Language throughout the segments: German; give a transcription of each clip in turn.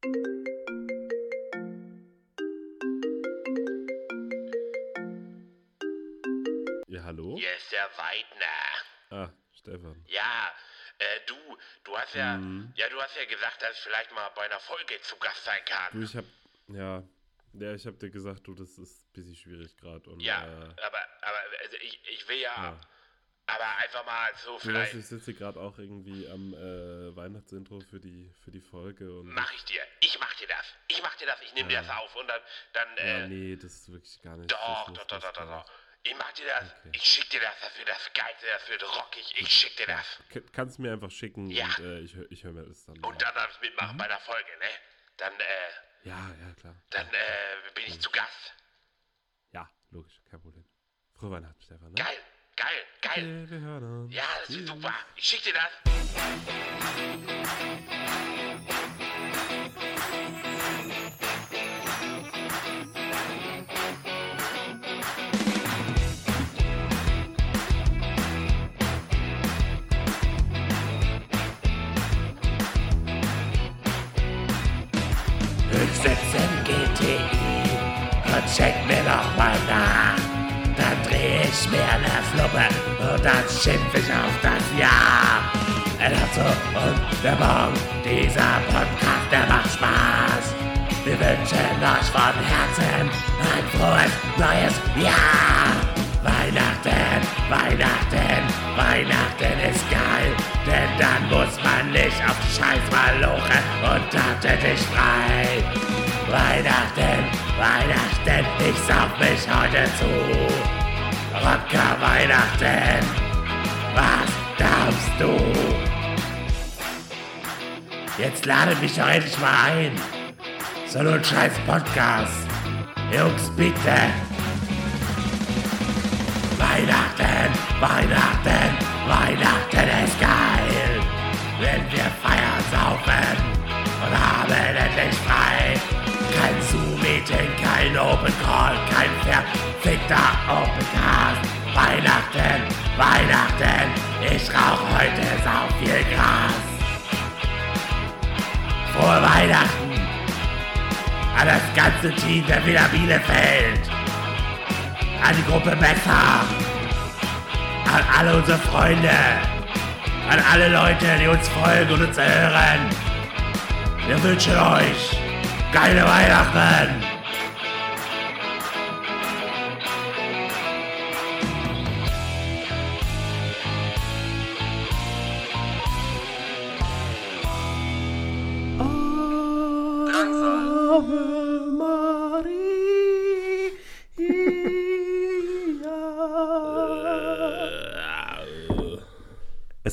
Ja, hallo? Hier ist der Weidner. Ah, Stefan. Ja, äh, du, du hast ja, Mhm. ja, du hast ja gesagt, dass ich vielleicht mal bei einer Folge zu Gast sein Du, kann. ich hab, ja, ja, ich hab dir gesagt, du, das ist ein bisschen schwierig gerade. Ja, äh, aber, aber also ich, ich will ja, ja. aber einfach mal so Du weißt, vielleicht. ich sitze gerade auch irgendwie am äh, Weihnachtsintro für die Folge und. Mach ich dir. Ich mach dir das. Ich mach dir das. Ich nehme dir das auf und dann, dann ja, äh, nee, das ist wirklich gar nicht. doch, doch, doch, doch, doch, doch. Ich mach dir das. Okay. Ich schick dir das. Das wird das Geilste. Das wird rockig. Ich schick dir das. Kannst du mir einfach schicken Ja. und äh, ich, ich höre mir das dann. Und an. dann darf ich mitmachen Mhm. bei der Folge, ne? Dann, äh, Ja, ja, klar. dann, äh, bin ich zu Gast. Ja, logisch, kein Problem. Frohe Weihnachten, Stefan. Ne? Geil, geil, geil. Ja, das ist super. Ich schick dir das. Und check mir noch mal nach. Dann dreh ich mir ne Fluppe und dann schimpf ich auf das Jahr. Otto und der Morgen, dieser Podcast, der macht Spaß. Wir wünschen euch von Herzen ein frohes neues Jahr. Weihnachten, Weihnachten, Weihnachten ist geil, denn dann muss man nicht auf Scheiß malochen und dich frei. Weihnachten, Weihnachten, ich sauf mich heute zu. Rocker Weihnachten, was glaubst du? Jetzt lade mich doch endlich mal ein. So ein scheiß Podcast. Jungs, bitte. Weihnachten, Weihnachten, Weihnachten ist kein Open Call, kein verfickter Opencast. Weihnachten, Weihnachten, ich rauch heute sau viel Gras. Frohe Weihnachten an das ganze Team der Villa Bielefeld an die Gruppe Messer, an alle unsere Freunde, an alle Leute, die uns folgen und uns hören. Wir wünschen euch geile Weihnachten.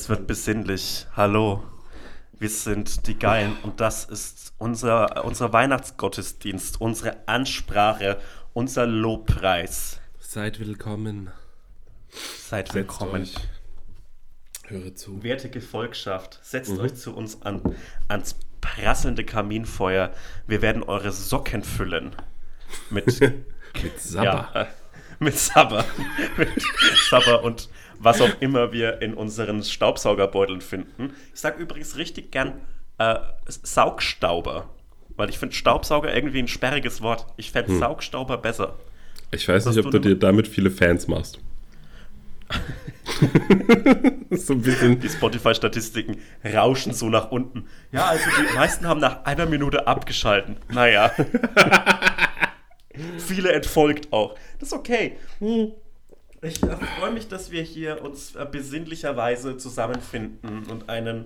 Es wird besinnlich. Hallo. Wir sind die Geilen und das ist unser, unser Weihnachtsgottesdienst, unsere Ansprache, unser Lobpreis. Seid willkommen. Seid willkommen. Höre zu. Werte Gefolgschaft, setzt Mhm. euch zu uns an, ans prasselnde Kaminfeuer. Wir werden eure Socken füllen. Mit, Mit Sabber. Ja, mit Sabber. mit Sabber und was auch immer wir in unseren Staubsaugerbeuteln finden. Ich sage übrigens richtig gern äh, Saugstauber. Weil ich finde Staubsauger irgendwie ein sperriges Wort. Ich fände Hm. Saugstauber besser. Ich weiß nicht, ob du du dir damit viele Fans machst. so ein bisschen. Die Spotify-Statistiken rauschen so nach unten. Ja, also die meisten haben nach einer Minute abgeschalten. Naja. Viele entfolgt auch. Das ist okay. Hm. Ich äh, freue mich, dass wir hier uns äh, besinnlicherweise zusammenfinden und einen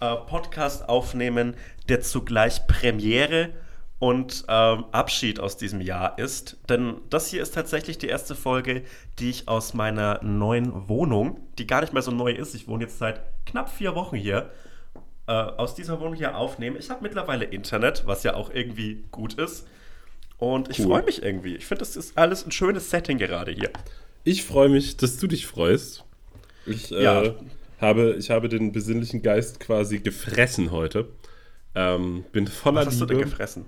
äh, Podcast aufnehmen, der zugleich Premiere und ähm, Abschied aus diesem Jahr ist. Denn das hier ist tatsächlich die erste Folge, die ich aus meiner neuen Wohnung, die gar nicht mehr so neu ist, ich wohne jetzt seit knapp vier Wochen hier, äh, aus dieser Wohnung hier aufnehme. Ich habe mittlerweile Internet, was ja auch irgendwie gut ist. Und ich Cool. freue mich irgendwie. Ich finde, das ist alles ein schönes Setting gerade hier. Ich freue mich, dass du dich freust. Ich, Ja. äh, habe, ich habe den besinnlichen Geist quasi gefressen heute. Ähm, bin voller Was hast du denn Liebe gefressen?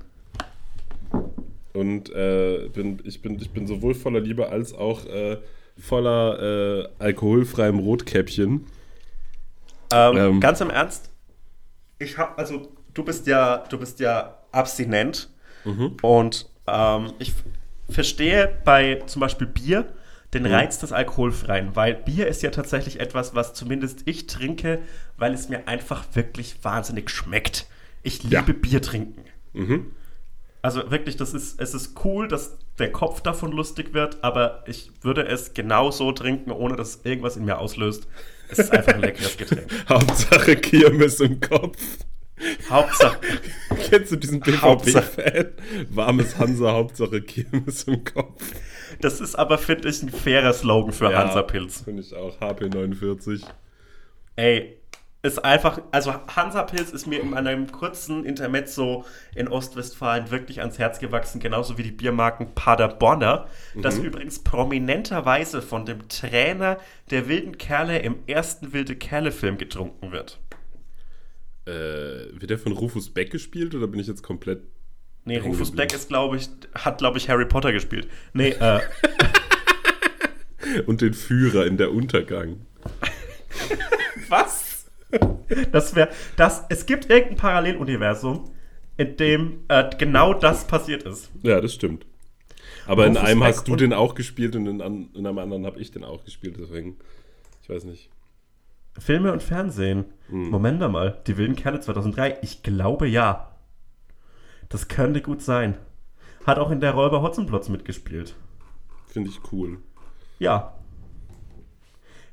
und äh, bin, ich, bin, ich bin sowohl voller Liebe als auch äh, voller äh, alkoholfreiem Rotkäppchen. Ähm, Ähm. Ganz im Ernst, ich habe, also du bist ja, du bist ja abstinent Mhm. und ähm, ich verstehe bei zum Beispiel Bier den Mhm. Reiz des Alkoholfreien, weil Bier ist ja tatsächlich etwas, was zumindest ich trinke, weil es mir einfach wirklich wahnsinnig schmeckt. Ich liebe Ja. Bier trinken. Mhm. Also wirklich, das ist, es ist cool, dass der Kopf davon lustig wird, aber ich würde es genau so trinken, ohne dass irgendwas in mir auslöst. Es ist einfach ein leckeres Getränk. Hauptsache Kirmes im Kopf. Hauptsache, Kennst du diesen BVB-Fan? Warmes Hansa, Hauptsache Kirmes im Kopf. Das ist aber, finde ich, ein fairer Slogan für Hansa-Pilz. Finde ich auch. HP49. Ey, ist einfach, also Hansa-Pilz ist mir in einem kurzen Intermezzo in Ostwestfalen wirklich ans Herz gewachsen, genauso wie die Biermarken Paderborner, das übrigens prominenterweise von dem Trainer der wilden Kerle im ersten Wilde Kerle-Film getrunken wird. Äh, wird der von Rufus Beck gespielt oder bin ich jetzt komplett. Nee, Rufus. Beck ist, glaube ich, hat, glaube ich, Harry Potter gespielt. Nee, äh, Und den Führer in der Untergang. was? Das wäre, das, es gibt irgendein Paralleluniversum, in dem äh, genau das passiert ist. Ja, das stimmt. Aber in Rufus einem Beck hast du den auch gespielt und in, an, in einem anderen habe ich den auch gespielt, deswegen. Ich weiß nicht. Filme und Fernsehen. Moment mal, die wilden Kerle 2003. Ich glaube ja. Das könnte gut sein. Hat auch in der Räuber Hotzenplotz mitgespielt. Finde ich cool. Ja.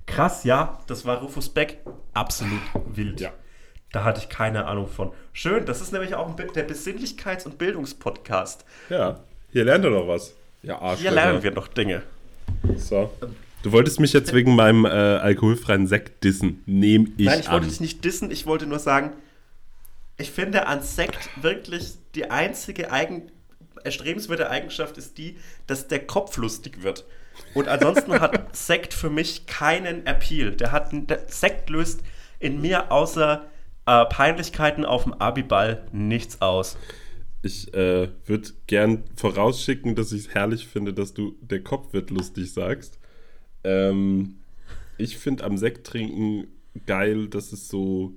Krass, ja. Das war Rufus Beck. Absolut wild. Ja. Da hatte ich keine Ahnung von. Schön, das ist nämlich auch ein der Besinnlichkeits- und Bildungspodcast. Ja, hier lernt er noch was. Ja, Arsch. Hier lernen wir noch Dinge. So. Du wolltest mich jetzt wegen meinem äh, alkoholfreien Sekt dissen. Nehm ich, Nein, ich wollte an. dich nicht dissen, ich wollte nur sagen, ich finde an Sekt wirklich die einzige eigen, erstrebenswerte Eigenschaft ist die, dass der Kopf lustig wird. Und ansonsten hat Sekt für mich keinen Appeal. Der hat der Sekt löst in mir außer äh, Peinlichkeiten auf dem Abiball nichts aus. Ich äh, würde gern vorausschicken, dass ich es herrlich finde, dass du der Kopf wird lustig sagst. Ähm, ich finde am Sekt trinken geil, dass es so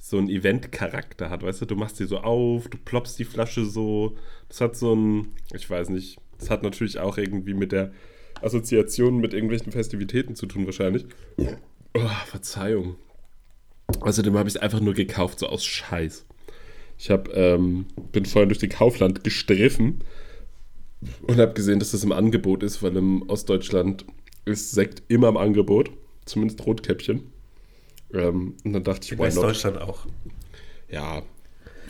so einen Event-Charakter hat, weißt du, du machst die so auf, du ploppst die Flasche so, das hat so ein, ich weiß nicht, das hat natürlich auch irgendwie mit der Assoziation mit irgendwelchen Festivitäten zu tun wahrscheinlich. Oh, Verzeihung. Außerdem habe ich es einfach nur gekauft, so aus Scheiß. Ich hab, ähm, bin vorhin durch den Kaufland gestriffen und habe gesehen, dass das im Angebot ist, weil im Ostdeutschland ist Sekt immer im Angebot, zumindest Rotkäppchen. Ähm, und dann dachte ich, In? Westdeutschland auch. Ja,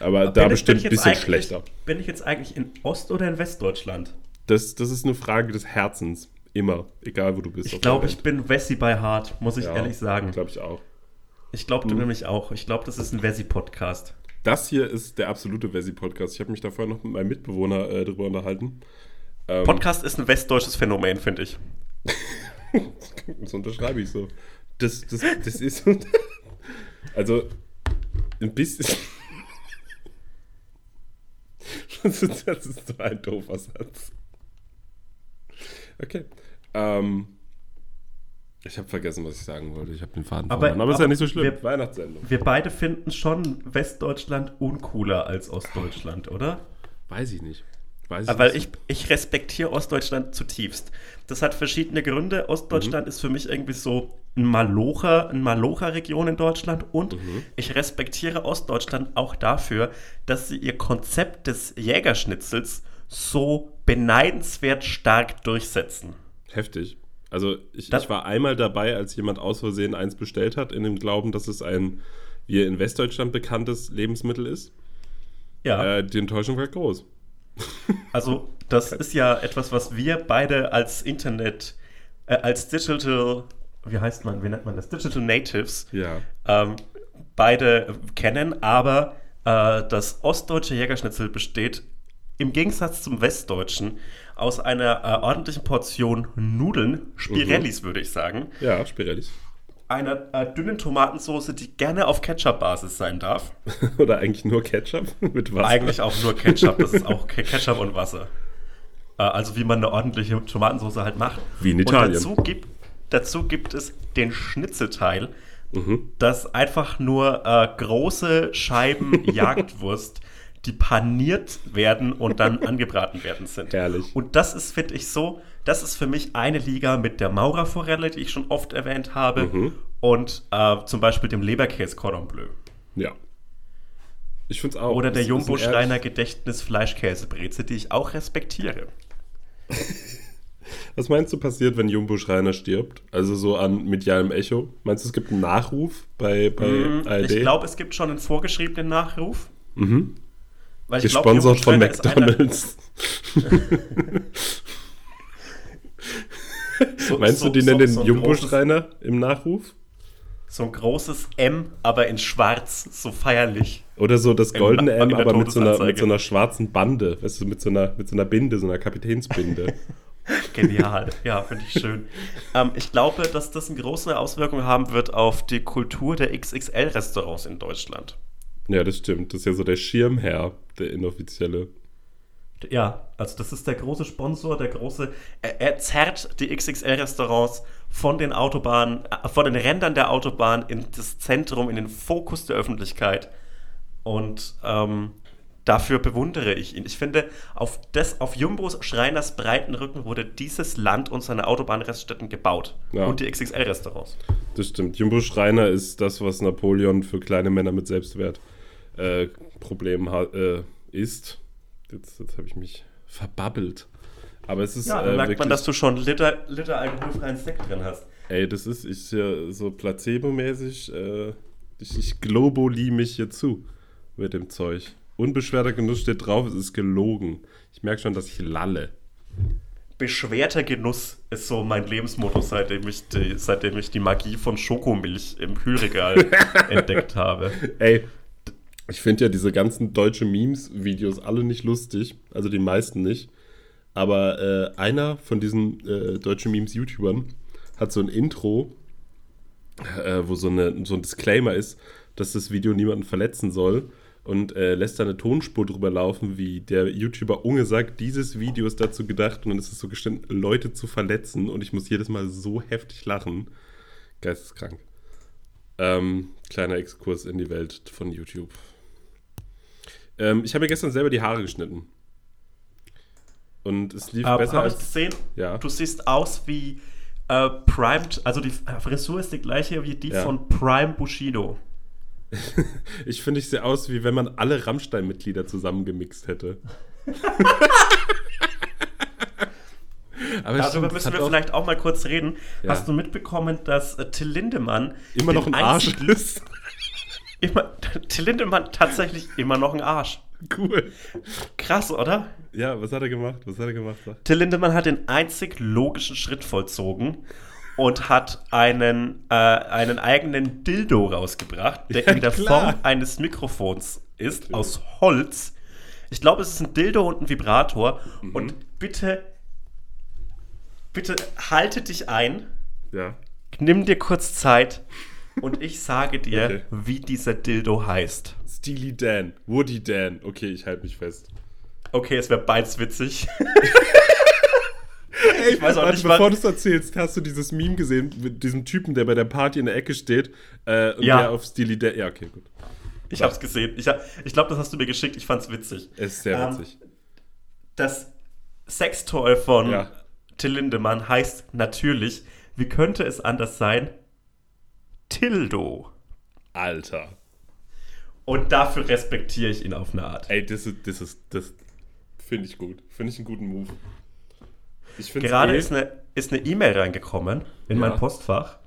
aber da ich- bin bestimmt ein bisschen schlechter. Bin ich jetzt eigentlich in Ost- oder in Westdeutschland? Das, das ist eine Frage des Herzens. Immer, egal wo du bist. Ich glaube, ich bin Wessi bei Hart, muss ich Welt. ehrlich sagen. Glaube ich auch. Ich glaube, du nämlich auch. Ich glaube, das ist ein Wessi-Podcast. Das hier ist der absolute Wessi-Podcast. Ich habe mich da vorher noch mit meinem Mitbewohner äh, drüber unterhalten. Ähm, Podcast ist ein westdeutsches Phänomen, finde ich. Das unterschreibe ich so. Das, das, das ist. Also, ein bisschen. Das ist, das ist so ein doofer Satz. Okay. Ähm, ich habe vergessen, was ich sagen wollte. Ich habe den Faden Aber- verloren. Aber ist ja aber nicht so schlimm. wir- Weihnachtssendung. Wir beide finden schon Westdeutschland uncooler als Ostdeutschland, oder? Weiß ich nicht. Weiß Aber weil nicht. ich, ich respektiere Ostdeutschland zutiefst. Das hat verschiedene Gründe. Ostdeutschland ist für mich irgendwie so ein Malocher, ein Malocher-Region in Deutschland und ich respektiere Ostdeutschland auch dafür, dass sie ihr Konzept des Jägerschnitzels so beneidenswert stark durchsetzen. Heftig. Also ich, Das- ich war einmal dabei, als jemand aus Versehen eins bestellt hat, in dem Glauben, dass es ein, wie in Westdeutschland bekanntes Lebensmittel ist. Ja. Äh, die Enttäuschung war groß. Also, das ist ja etwas, was wir beide als Internet, äh, als Digital, wie heißt man, wie nennt man das? Digital Natives, Ja. ähm, beide kennen, aber äh, das ostdeutsche Jägerschnitzel besteht im Gegensatz zum westdeutschen aus einer äh, ordentlichen Portion Nudeln, Spirellis würde ich sagen, Ja, Spirellis. Einer äh, dünnen Tomatensauce, die gerne auf Ketchup-Basis sein darf. Oder eigentlich nur Ketchup mit Wasser. Eigentlich auch nur Ketchup, das ist auch Ke- Ketchup und Wasser. Äh, Also wie man eine ordentliche Tomatensauce halt macht. Wie in Italien. Und dazu gibt, dazu gibt es den Schnitzelteil Das einfach nur äh, große Scheiben Jagdwurst, die paniert werden und dann angebraten werden sind. Herrlich. Und das ist, finde ich, so, das ist für mich eine Liga mit der Maurerforelle, die ich schon oft erwähnt habe, Mhm. und äh, zum Beispiel dem Leberkäse Cordon Bleu. Ja. Ich finde es auch. Oder der Es ist ein Jumbo-Schreiner ehrlich- Gedächtnis Fleischkäsebreze, die ich auch respektiere. Was meinst du passiert, wenn Jumbo Schreiner stirbt? Also so an medialem Echo? Meinst du, es gibt einen Nachruf bei, bei ARD? Mhm. Ich glaube, es gibt schon einen vorgeschriebenen Nachruf. Mhm. Weil ich glaub, Gesponsert Jumbo von McDonalds. so- Meinst so- du, die so- nennen den so ein Jumbo großes- Schreiner im Nachruf? So ein großes M, aber in schwarz, so feierlich. Oder so das goldene in M, aber mit so, einer, mit so einer schwarzen Bande. Weißt du, mit so einer, mit so einer Binde, so einer Kapitänsbinde. Genial, ja, finde ich schön. ähm, ich glaube, dass das eine große Auswirkung haben wird auf die Kultur der XXL-Restaurants in Deutschland. ja, das stimmt. Das ist ja so der Schirmherr, der inoffizielle. Ja, also das ist der große Sponsor, der große. Er, er zerrt die XXL-Restaurants von den Autobahnen, äh, von den Rändern der Autobahn in das Zentrum, in den Fokus der Öffentlichkeit. Und ähm, dafür bewundere ich ihn. Ich finde, auf, das, auf Jumbos Schreiners breiten Rücken wurde dieses Land und seine Autobahnraststätten gebaut. Ja. Und die XXL-Restaurants. Das stimmt. Jumbo Schreiner ist das, was Napoleon für kleine Männer mit Selbstwert äh, äh, ist. Jetzt, jetzt habe ich mich verbabbelt. Aber es ist Ja, äh, dann merkt wirklich, man, dass du schon Liter, Liter alkoholfreien Sekt drin hast. ey, das ist ich ja so placebo-mäßig. Äh, ich, ich globuli mich hier zu mit dem Zeug. Unbeschwerter Genuss steht drauf, es ist gelogen. Ich merke schon, dass ich lalle. Beschwerter Genuss ist so mein Lebensmotto, seitdem ich die, seitdem ich die Magie von Schokomilch im Kühlregal entdeckt habe. Ey, ich finde ja diese ganzen deutsche Memes-Videos alle nicht lustig. Also die meisten nicht. Aber äh, einer von diesen äh, deutschen Memes-YouTubern hat so ein Intro, äh, wo so, eine, so ein Disclaimer ist, dass das Video niemanden verletzen soll. Und äh, lässt da eine Tonspur drüber laufen, wie der YouTuber Unge sagt, dieses Video ist dazu gedacht und dann ist es so gestimmt, Leute zu verletzen. Und ich muss jedes Mal so heftig lachen. Geisteskrank. Ähm, kleiner Exkurs in die Welt von YouTube. Ähm, ich habe mir gestern selber die Haare geschnitten. Und es lief Ähm, besser als. gesehen? Ja. Du siehst aus wie äh, Primed, also die Frisur ist die gleiche wie die Ja. von Prime Bushido. Ich finde, ich sehe aus, wie wenn man alle Rammstein-Mitglieder zusammengemixt hätte. Aber Darüber stimmt, müssen wir auch vielleicht auch mal kurz reden. Ja. Hast du mitbekommen, dass äh, Till Lindemann immer noch ein Arsch ist. Immer, Till Lindemann tatsächlich immer noch ein Arsch. Cool. Krass, oder? Ja, was hat er gemacht? Was hat er gemacht? Till Lindemann hat den einzig logischen Schritt vollzogen und hat einen, äh, einen eigenen Dildo rausgebracht, der Ja, in der klar. Form eines Mikrofons ist, aus Holz. Ich glaube, es ist ein Dildo und ein Vibrator. Mhm. Und bitte, bitte halte dich ein, Ja. nimm dir kurz Zeit und ich sage dir, Okay. wie dieser Dildo heißt. Steely Dan. Woody Dan. Okay, ich halte mich fest. Okay, es wäre beides witzig. Ey, Ich weiß auch warte, nicht, bevor du es erzählst, hast du dieses Meme gesehen mit diesem Typen, der bei der Party in der Ecke steht äh, und Ja. der auf Steely Dan. Ja, okay, gut. Ich hab's gesehen. Ich, hab, ich glaube, das hast du mir geschickt. Ich fand's witzig. Es ist sehr Ähm, witzig. Das Sextoy von Ja. Till Lindemann heißt natürlich, wie könnte es anders sein? Tildo. Alter. Und dafür respektiere ich ihn auf eine Art. Ey, das ist, das ist, das finde ich gut. Finde ich einen guten Move. Ich Gerade eh ist eine ist eine E-Mail reingekommen in Ja. mein Postfach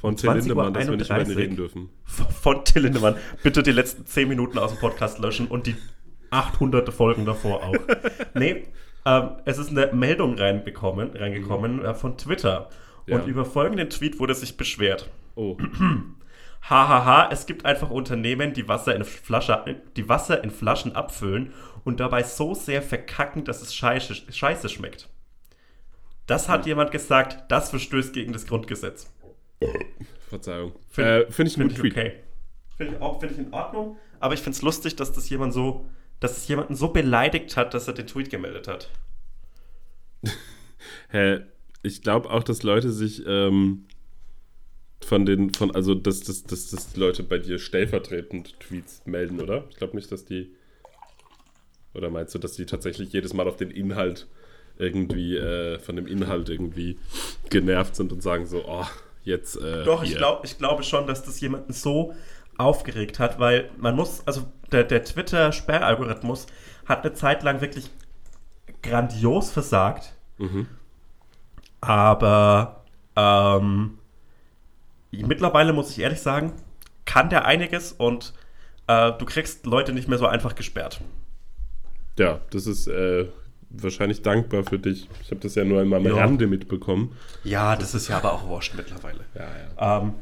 von Till 20 Uhr Lindemann, dass wir nicht 31. reden dürfen. von Till Lindemann. Bitte die letzten 10 Minuten aus dem Podcast löschen und die 800 Folgen davor auch. nee, ähm, es ist eine Meldung reinbekommen, reingekommen äh, von Twitter. Ja. Und über folgenden Tweet wurde sich beschwert. Oh, Hahaha, es gibt einfach Unternehmen, die Wasser, in Flasche, die Wasser in Flaschen abfüllen und dabei so sehr verkacken, dass es scheiße, scheiße schmeckt. Das hat jemand gesagt, das verstößt gegen das Grundgesetz. Verzeihung. Find- äh, finde ich einen Finde ich Tweet. okay. Finde ich auch finde ich in Ordnung, aber ich finde es lustig, dass das jemand so, dass es jemanden so beleidigt hat, dass er den Tweet gemeldet hat. Hä, ich glaube auch, dass Leute sich ähm, von den, von, also dass, dass, dass, dass die Leute bei dir stellvertretend Tweets melden, oder? Ich glaube nicht, dass die. Oder meinst du, dass die tatsächlich jedes Mal auf den Inhalt irgendwie, äh, von dem Inhalt irgendwie genervt sind und sagen so, oh, jetzt. Äh, Doch, ich, glaub, ich glaube schon, dass das jemanden so aufgeregt hat, weil man muss, also der, der Twitter-Sperralgorithmus hat eine Zeit lang wirklich grandios versagt. Aber ähm, mittlerweile muss ich ehrlich sagen, kann der einiges und äh, du kriegst Leute nicht mehr so einfach gesperrt. Ja, das ist äh, wahrscheinlich dankbar für dich. Ich habe das ja nur einmal am Ja. Rande mitbekommen. Ja, das ist ja aber auch wurscht mittlerweile. Ja, ja. Ähm,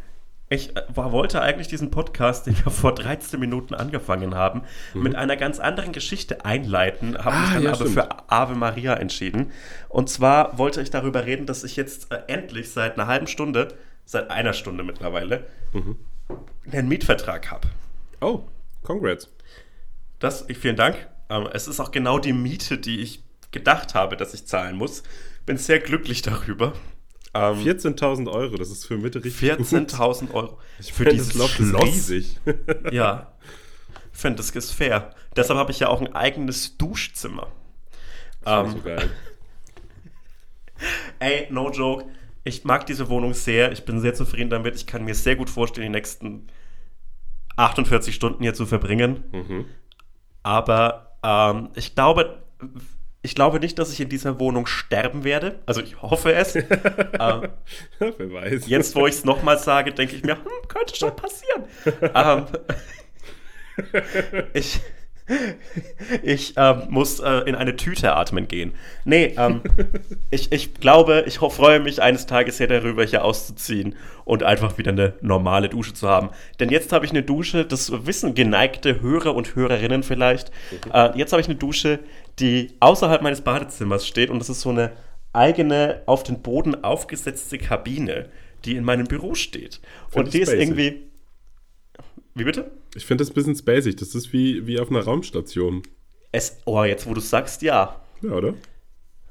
ich äh, war, wollte eigentlich diesen Podcast, den wir vor 13 Minuten angefangen haben, mit einer ganz anderen Geschichte einleiten, habe mich Ah, dann ja, aber stimmt. für Ave Maria entschieden. Und zwar wollte ich darüber reden, dass ich jetzt äh, endlich seit einer halben Stunde, seit einer Stunde mittlerweile, einen Mietvertrag habe. Oh, congrats. Das, ich, vielen Dank. Ähm, es ist auch genau die Miete, die ich gedacht habe, dass ich zahlen muss. Bin sehr glücklich darüber. Ähm, 14.000 Euro, das ist für Mitte richtig gut. 14.000 Euro. Ich für dieses das Loft Schloss. riesig. Ja, ich finde, das ist fair. Deshalb habe ich ja auch ein eigenes Duschzimmer. Das ist Ähm, so geil. ey, no joke. Ich mag diese Wohnung sehr. Ich bin sehr zufrieden damit. Ich kann mir sehr gut vorstellen, die nächsten 48 Stunden hier zu verbringen. Mhm. Aber ähm, ich glaube, ich glaube nicht, dass ich in dieser Wohnung sterben werde. Also ich hoffe es. ähm, Wer weiß. jetzt, wo ich es nochmal sage, denke ich mir, hm, könnte schon passieren. ähm, ich ich ähm, muss äh, in eine Tüte atmen gehen. Nee, ähm, ich, ich glaube, ich freue mich eines Tages sehr darüber, hier auszuziehen und einfach wieder eine normale Dusche zu haben. Denn jetzt habe ich eine Dusche, das wissen geneigte Hörer und Hörerinnen vielleicht. Äh, jetzt habe ich eine Dusche, die außerhalb meines Badezimmers steht und das ist so eine eigene, auf den Boden aufgesetzte Kabine, die in meinem Büro steht. Find und die ist spacig. irgendwie. Wie bitte? Ich finde das ein bisschen spacig. Das ist wie, wie auf einer Raumstation. Es, oh, jetzt wo du sagst, ja. Ja, oder?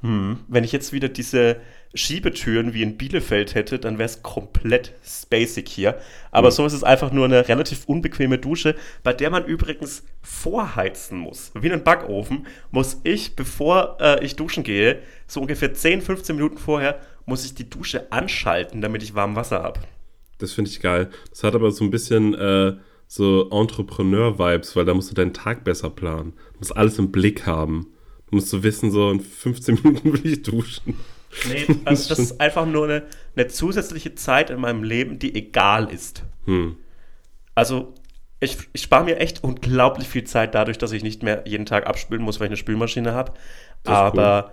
Wenn ich jetzt wieder diese Schiebetüren wie in Bielefeld hätte, dann wäre es komplett spacig hier. Aber so ist es einfach nur eine relativ unbequeme Dusche, bei der man übrigens vorheizen muss. Wie einen Backofen muss ich, bevor äh, ich duschen gehe, so ungefähr 10, 15 Minuten vorher, muss ich die Dusche anschalten, damit ich warm Wasser habe. Das finde ich geil. Das hat aber so ein bisschen äh, so Entrepreneur-Vibes, weil da musst du deinen Tag besser planen. Du musst alles im Blick haben. Du musst so wissen, so in 15 Minuten will ich duschen. Nee, also das ist einfach nur eine, eine zusätzliche Zeit in meinem Leben, die egal ist. Hm. Also, ich, ich spare mir echt unglaublich viel Zeit dadurch, dass ich nicht mehr jeden Tag abspülen muss, weil ich eine Spülmaschine habe. Das ist Aber,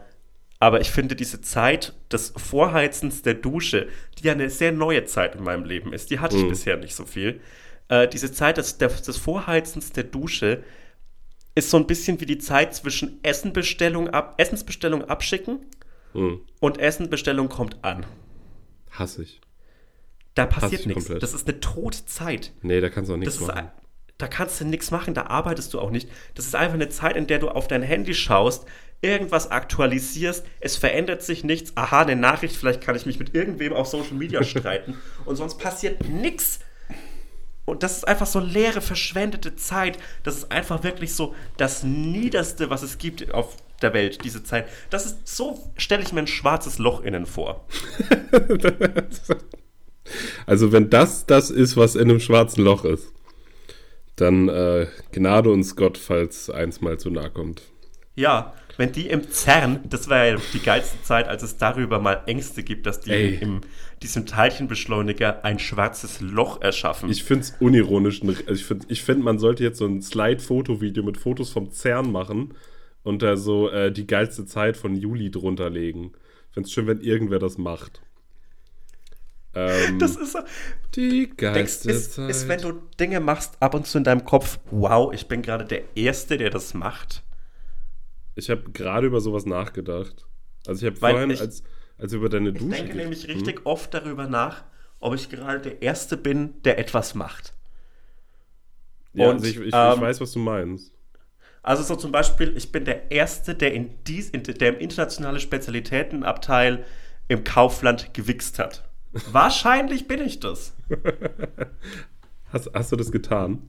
aber ich finde diese Zeit des Vorheizens der Dusche, die ja eine sehr neue Zeit in meinem Leben ist, die hatte ich Mhm. bisher nicht so viel. Äh, diese Zeit des, des, Vorheizens der Dusche ist so ein bisschen wie die Zeit zwischen Essenbestellung ab, Essensbestellung abschicken Hm. und Essenbestellung kommt an. Hasse ich. Da ich passiert nichts. komplett. Das ist eine tote Zeit. Nee, da kannst du auch nichts Das ist, machen. ein- da kannst du nichts machen, da arbeitest du auch nicht. Das ist einfach eine Zeit, in der du auf dein Handy schaust, irgendwas aktualisierst, es verändert sich nichts, aha, eine Nachricht, vielleicht kann ich mich mit irgendwem auf Social Media streiten und sonst passiert nichts. Und das ist einfach so leere, verschwendete Zeit. Das ist einfach wirklich so das Niederste, was es gibt auf der Welt, diese Zeit. Das ist so, stelle ich mir ein schwarzes Loch innen vor. Also, wenn das das ist, was in einem schwarzen Loch ist, dann äh, gnade uns Gott, falls eins mal zu nahe kommt. Ja, wenn die im CERN, das war ja die geilste Zeit, als es darüber mal Ängste gibt, dass die Ey. im diesem Teilchenbeschleuniger ein schwarzes Loch erschaffen. Ich finde es unironisch. Also ich finde, ich find, man sollte jetzt so ein Slide-Foto-Video mit Fotos vom CERN machen und da so äh, die geilste Zeit von Juli drunter legen. Ich finde es schön, wenn irgendwer das macht. Ähm, das ist so, die denkst, geilste ist, Zeit. ist, wenn du Dinge machst, ab und zu in deinem Kopf, wow, ich bin gerade der Erste, der das macht. Ich habe gerade über sowas nachgedacht. Also ich habe vorhin, ich- als, als über deine Ich Dusche denke ge- nämlich Hm? richtig oft darüber nach, ob ich gerade der Erste bin, der etwas macht. Ja, Und, also ich, ich, ich ähm, weiß, was du meinst. Also so zum Beispiel, ich bin der Erste, der, in dies, in, der im internationale Spezialitätenabteil im Kaufland gewichst hat. Wahrscheinlich bin ich das. Hast, hast du das getan?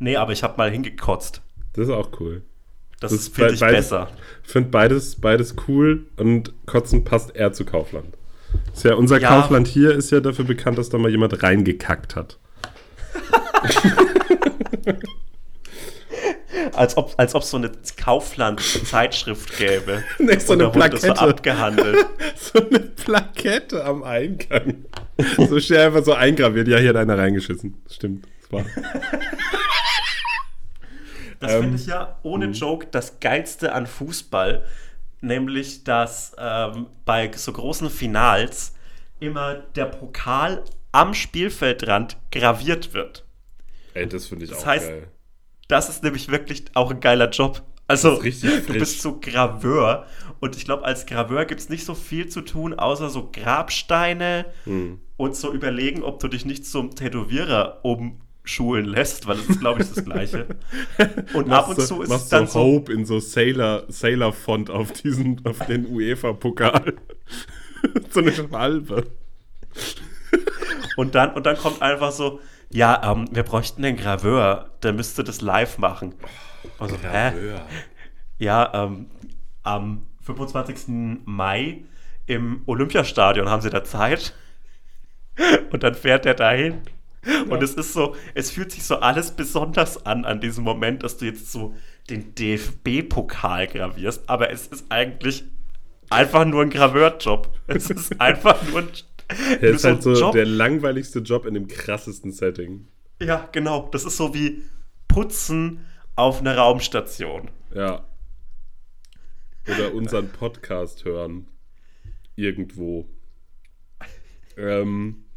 Nee, aber ich habe mal hingekotzt. Das ist auch cool. Das, finde ich beides- besser. Ich finde beides, beides cool und Kotzen passt eher zu Kaufland. Ist ja, unser Ja. Kaufland hier ist ja dafür bekannt, dass da mal jemand reingekackt hat. Als ob es als ob so eine Kaufland-Zeitschrift gäbe. Nee, so eine das so Plakette. abgehandelt. So eine Plakette am Eingang. So schnell einfach so eingraviert. Ja, hier hat einer reingeschissen. Stimmt. Das war. Das Ähm, finde ich ja ohne Joke das Geilste an Fußball, nämlich dass ähm, bei so großen Finals immer der Pokal am Spielfeldrand graviert wird. Ey, das finde ich Das auch heißt- geil. Das ist nämlich wirklich auch ein geiler Job. Also, du frisch. bist so Graveur und ich glaube, als Graveur gibt es nicht so viel zu tun, außer so Grabsteine Hm. und so überlegen, ob du dich nicht zum Tätowierer umschulen lässt, weil das ist, glaube ich, das Gleiche. Und ab und zu ist es dann so Hope in so Sailor, Sailor Font auf diesen, auf den UEFA-Pokal. so eine Schwalbe. Und dann, und dann kommt einfach so, ja, ähm, wir bräuchten einen Graveur, der müsste das live machen. Also, hä? Ja, ähm, am 25. Mai im Olympiastadion haben sie da Zeit. Und dann fährt er dahin. Und es ist so, es fühlt sich so alles besonders an an diesem Moment, dass du jetzt so den DFB-Pokal gravierst. Aber es ist eigentlich einfach nur ein Graveurjob. Es ist einfach nur ein, Der ist halt so der langweiligste Job in dem krassesten Setting. Ja, genau. Das ist so wie Putzen auf einer Raumstation. Ja. Oder unseren Podcast hören. Irgendwo. Ähm,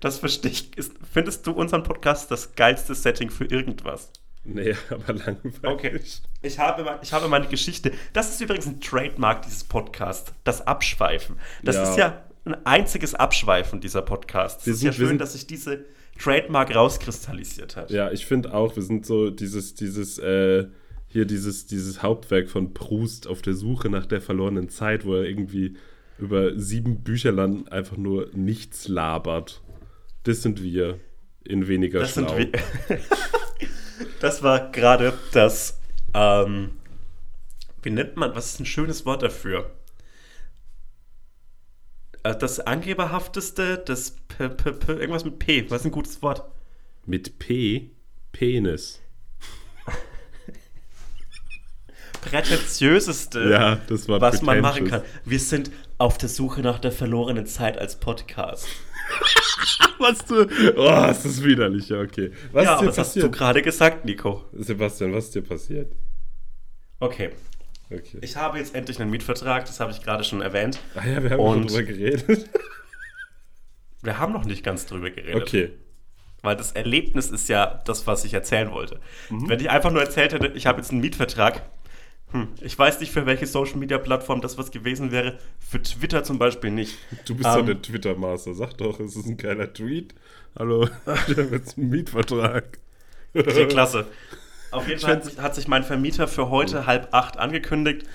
Das verstehe ich. Ist, findest du unseren Podcast das geilste Setting für irgendwas? nee, aber langweilig. Okay. Ich habe, ich habe meine Geschichte. Das ist übrigens ein Trademark dieses Podcasts. Das Abschweifen. Das Ja. ist ja ein einziges Abschweifen dieser Podcast. Es ist ja schön, dass sich diese Trademark rauskristallisiert hat. Ja, ich finde auch, wir sind so dieses, dieses, äh, hier dieses, dieses Hauptwerk von Proust auf der Suche nach der verlorenen Zeit, wo er irgendwie über sieben Bücherland einfach nur nichts labert. Das sind wir in weniger Das schlau. sind wir. das war gerade das. Ähm, wie nennt man? Was ist ein schönes Wort dafür? Äh, Das angeberhafteste, das P, P, P, irgendwas mit P. Was ist ein gutes Wort? Mit P, Penis. Prätentiöseste, Ja, das war was man machen kann. Wir sind auf der Suche nach der verlorenen Zeit als Podcast. Was du. Oh, ist das widerlich, ja, okay. Was ja, ist dir was hast du passiert? gerade gesagt, Nico? Sebastian, was ist dir passiert? Okay, Okay. ich habe jetzt endlich einen Mietvertrag, das habe ich gerade schon erwähnt. ah ja, wir haben Und- schon drüber geredet. Wir haben noch nicht ganz drüber geredet. Okay. Weil das Erlebnis ist ja das, was ich erzählen wollte. Wenn ich einfach nur erzählt hätte, ich habe jetzt einen Mietvertrag, hm, ich weiß nicht, für welche Social-Media-Plattform das was gewesen wäre. Für Twitter zum Beispiel nicht. Du bist doch Ähm, der Twitter-Master. Sag doch, es ist ein geiler Tweet. Hallo, ich habe jetzt einen Mietvertrag. Okay, klasse. Auf jeden Fall hat sich, mein Vermieter für heute halb acht angekündigt.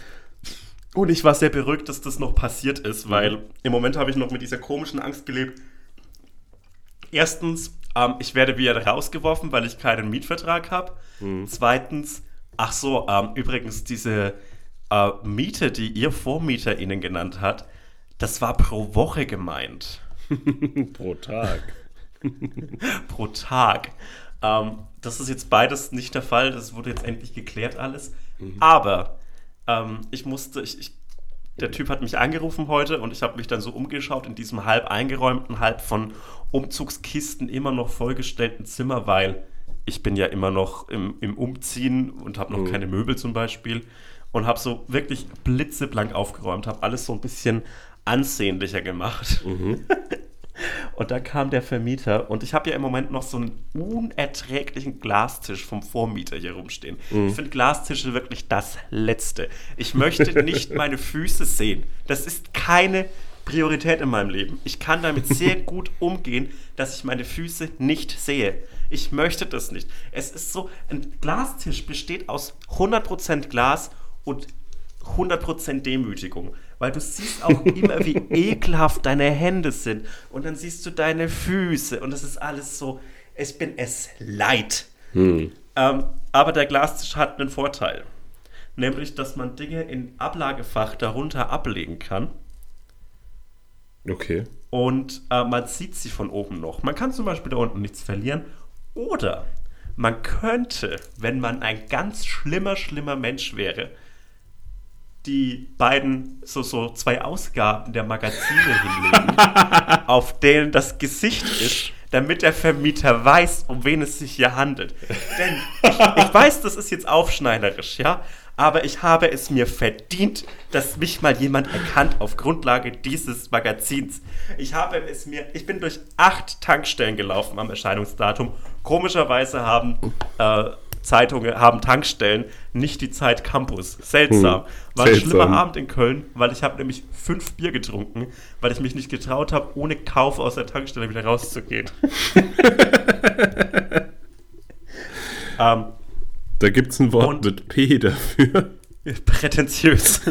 Und ich war sehr beruhigt, dass das noch passiert ist, weil im Moment habe ich noch mit dieser komischen Angst gelebt. Erstens, ähm, ich werde wieder rausgeworfen, weil ich keinen Mietvertrag habe. Zweitens, ach so, ähm, übrigens, diese äh, Miete, die Ihr Vormieter Ihnen genannt hat, das war pro Woche gemeint. Pro Tag. pro Tag. Ähm, das ist jetzt beides nicht der Fall. Das wurde jetzt endlich geklärt alles. Aber ähm, ich musste, ich, ich, der Typ hat mich angerufen heute und ich habe mich dann so umgeschaut in diesem halb eingeräumten, halb von Umzugskisten immer noch vollgestellten Zimmer, weil ich bin ja immer noch im, im Umziehen und habe noch keine Möbel zum Beispiel und habe so wirklich blitzeblank aufgeräumt, habe alles so ein bisschen ansehnlicher gemacht. Und da kam der Vermieter und ich habe ja im Moment noch so einen unerträglichen Glastisch vom Vormieter hier rumstehen. Ich finde Glastische wirklich das Letzte. Ich möchte nicht meine Füße sehen. Das ist keine Priorität in meinem Leben. Ich kann damit sehr gut umgehen, dass ich meine Füße nicht sehe. Ich möchte das nicht. Es ist so, ein Glastisch besteht aus 100% Glas und 100% Demütigung. weil du siehst auch immer, wie ekelhaft deine Hände sind. Und dann siehst du deine Füße und das ist alles so, ich bin es leid. Ähm, aber der Glastisch hat einen Vorteil. Nämlich, dass man Dinge in Ablagefach darunter ablegen kann Okay. und äh, man sieht sie von oben noch. Man kann zum Beispiel da unten nichts verlieren. Oder man könnte, wenn man ein ganz schlimmer, schlimmer Mensch wäre, die beiden, so, so zwei Ausgaben der Magazine hinlegen, auf denen das Gesicht ist, damit der Vermieter weiß, um wen es sich hier handelt. Denn ich, ich weiß, das ist jetzt aufschneiderisch, ja, aber ich habe es mir verdient, dass mich mal jemand erkannt auf Grundlage dieses Magazins. Ich habe es mir, ich bin durch acht Tankstellen gelaufen am Erscheinungsdatum. Komischerweise haben äh, Zeitungen, haben Tankstellen nicht die Zeit Campus. Seltsam. Hm, War ein seltsam. schlimmer Abend in Köln, weil ich habe nämlich fünf Bier getrunken, weil ich mich nicht getraut habe, ohne Kauf aus der Tankstelle wieder rauszugehen. ähm, Da gibt es ein Wort Und- mit P dafür. Prätentiös.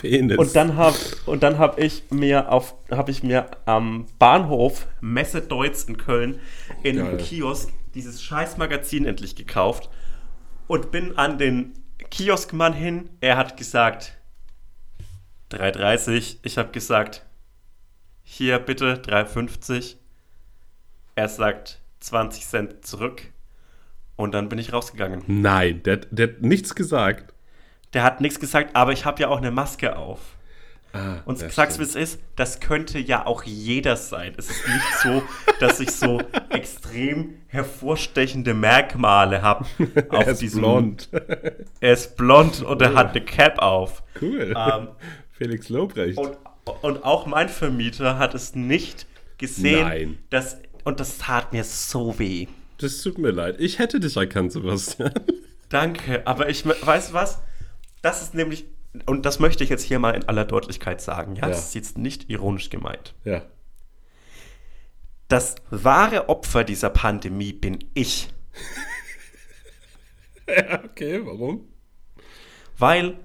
Penis. Und dann habe und dann habe ich mir auf habe ich mir am Bahnhof Messe Deutz in Köln in einem. Kiosk dieses scheiß Magazin endlich gekauft und bin an den Kioskmann hin. Er hat gesagt 3,30. Ich habe gesagt hier bitte 3,50. Er sagt 20 Cent zurück und dann bin ich rausgegangen. Nein, der, der hat nichts gesagt. Der hat nichts gesagt, aber ich habe ja auch eine Maske auf. Ah, Und ja, sag's, wie es ist, das könnte ja auch jeder sein. Es ist nicht so, dass ich so extrem hervorstechende Merkmale habe auf Er ist diesem. blond. Er ist blond und er hat eine Cap auf. Cool. Ähm, Felix Lobrecht. und, und auch mein Vermieter hat es nicht gesehen. Nein. Dass, und das tat mir so weh. Das tut mir leid. Ich hätte dich erkannt, Sebastian. Danke, aber ich weiß was? Das ist nämlich, und das möchte ich jetzt hier mal in aller Deutlichkeit sagen, ja, Ja. das ist jetzt nicht ironisch gemeint. Ja. Das wahre Opfer dieser Pandemie bin ich. Okay, warum? Weil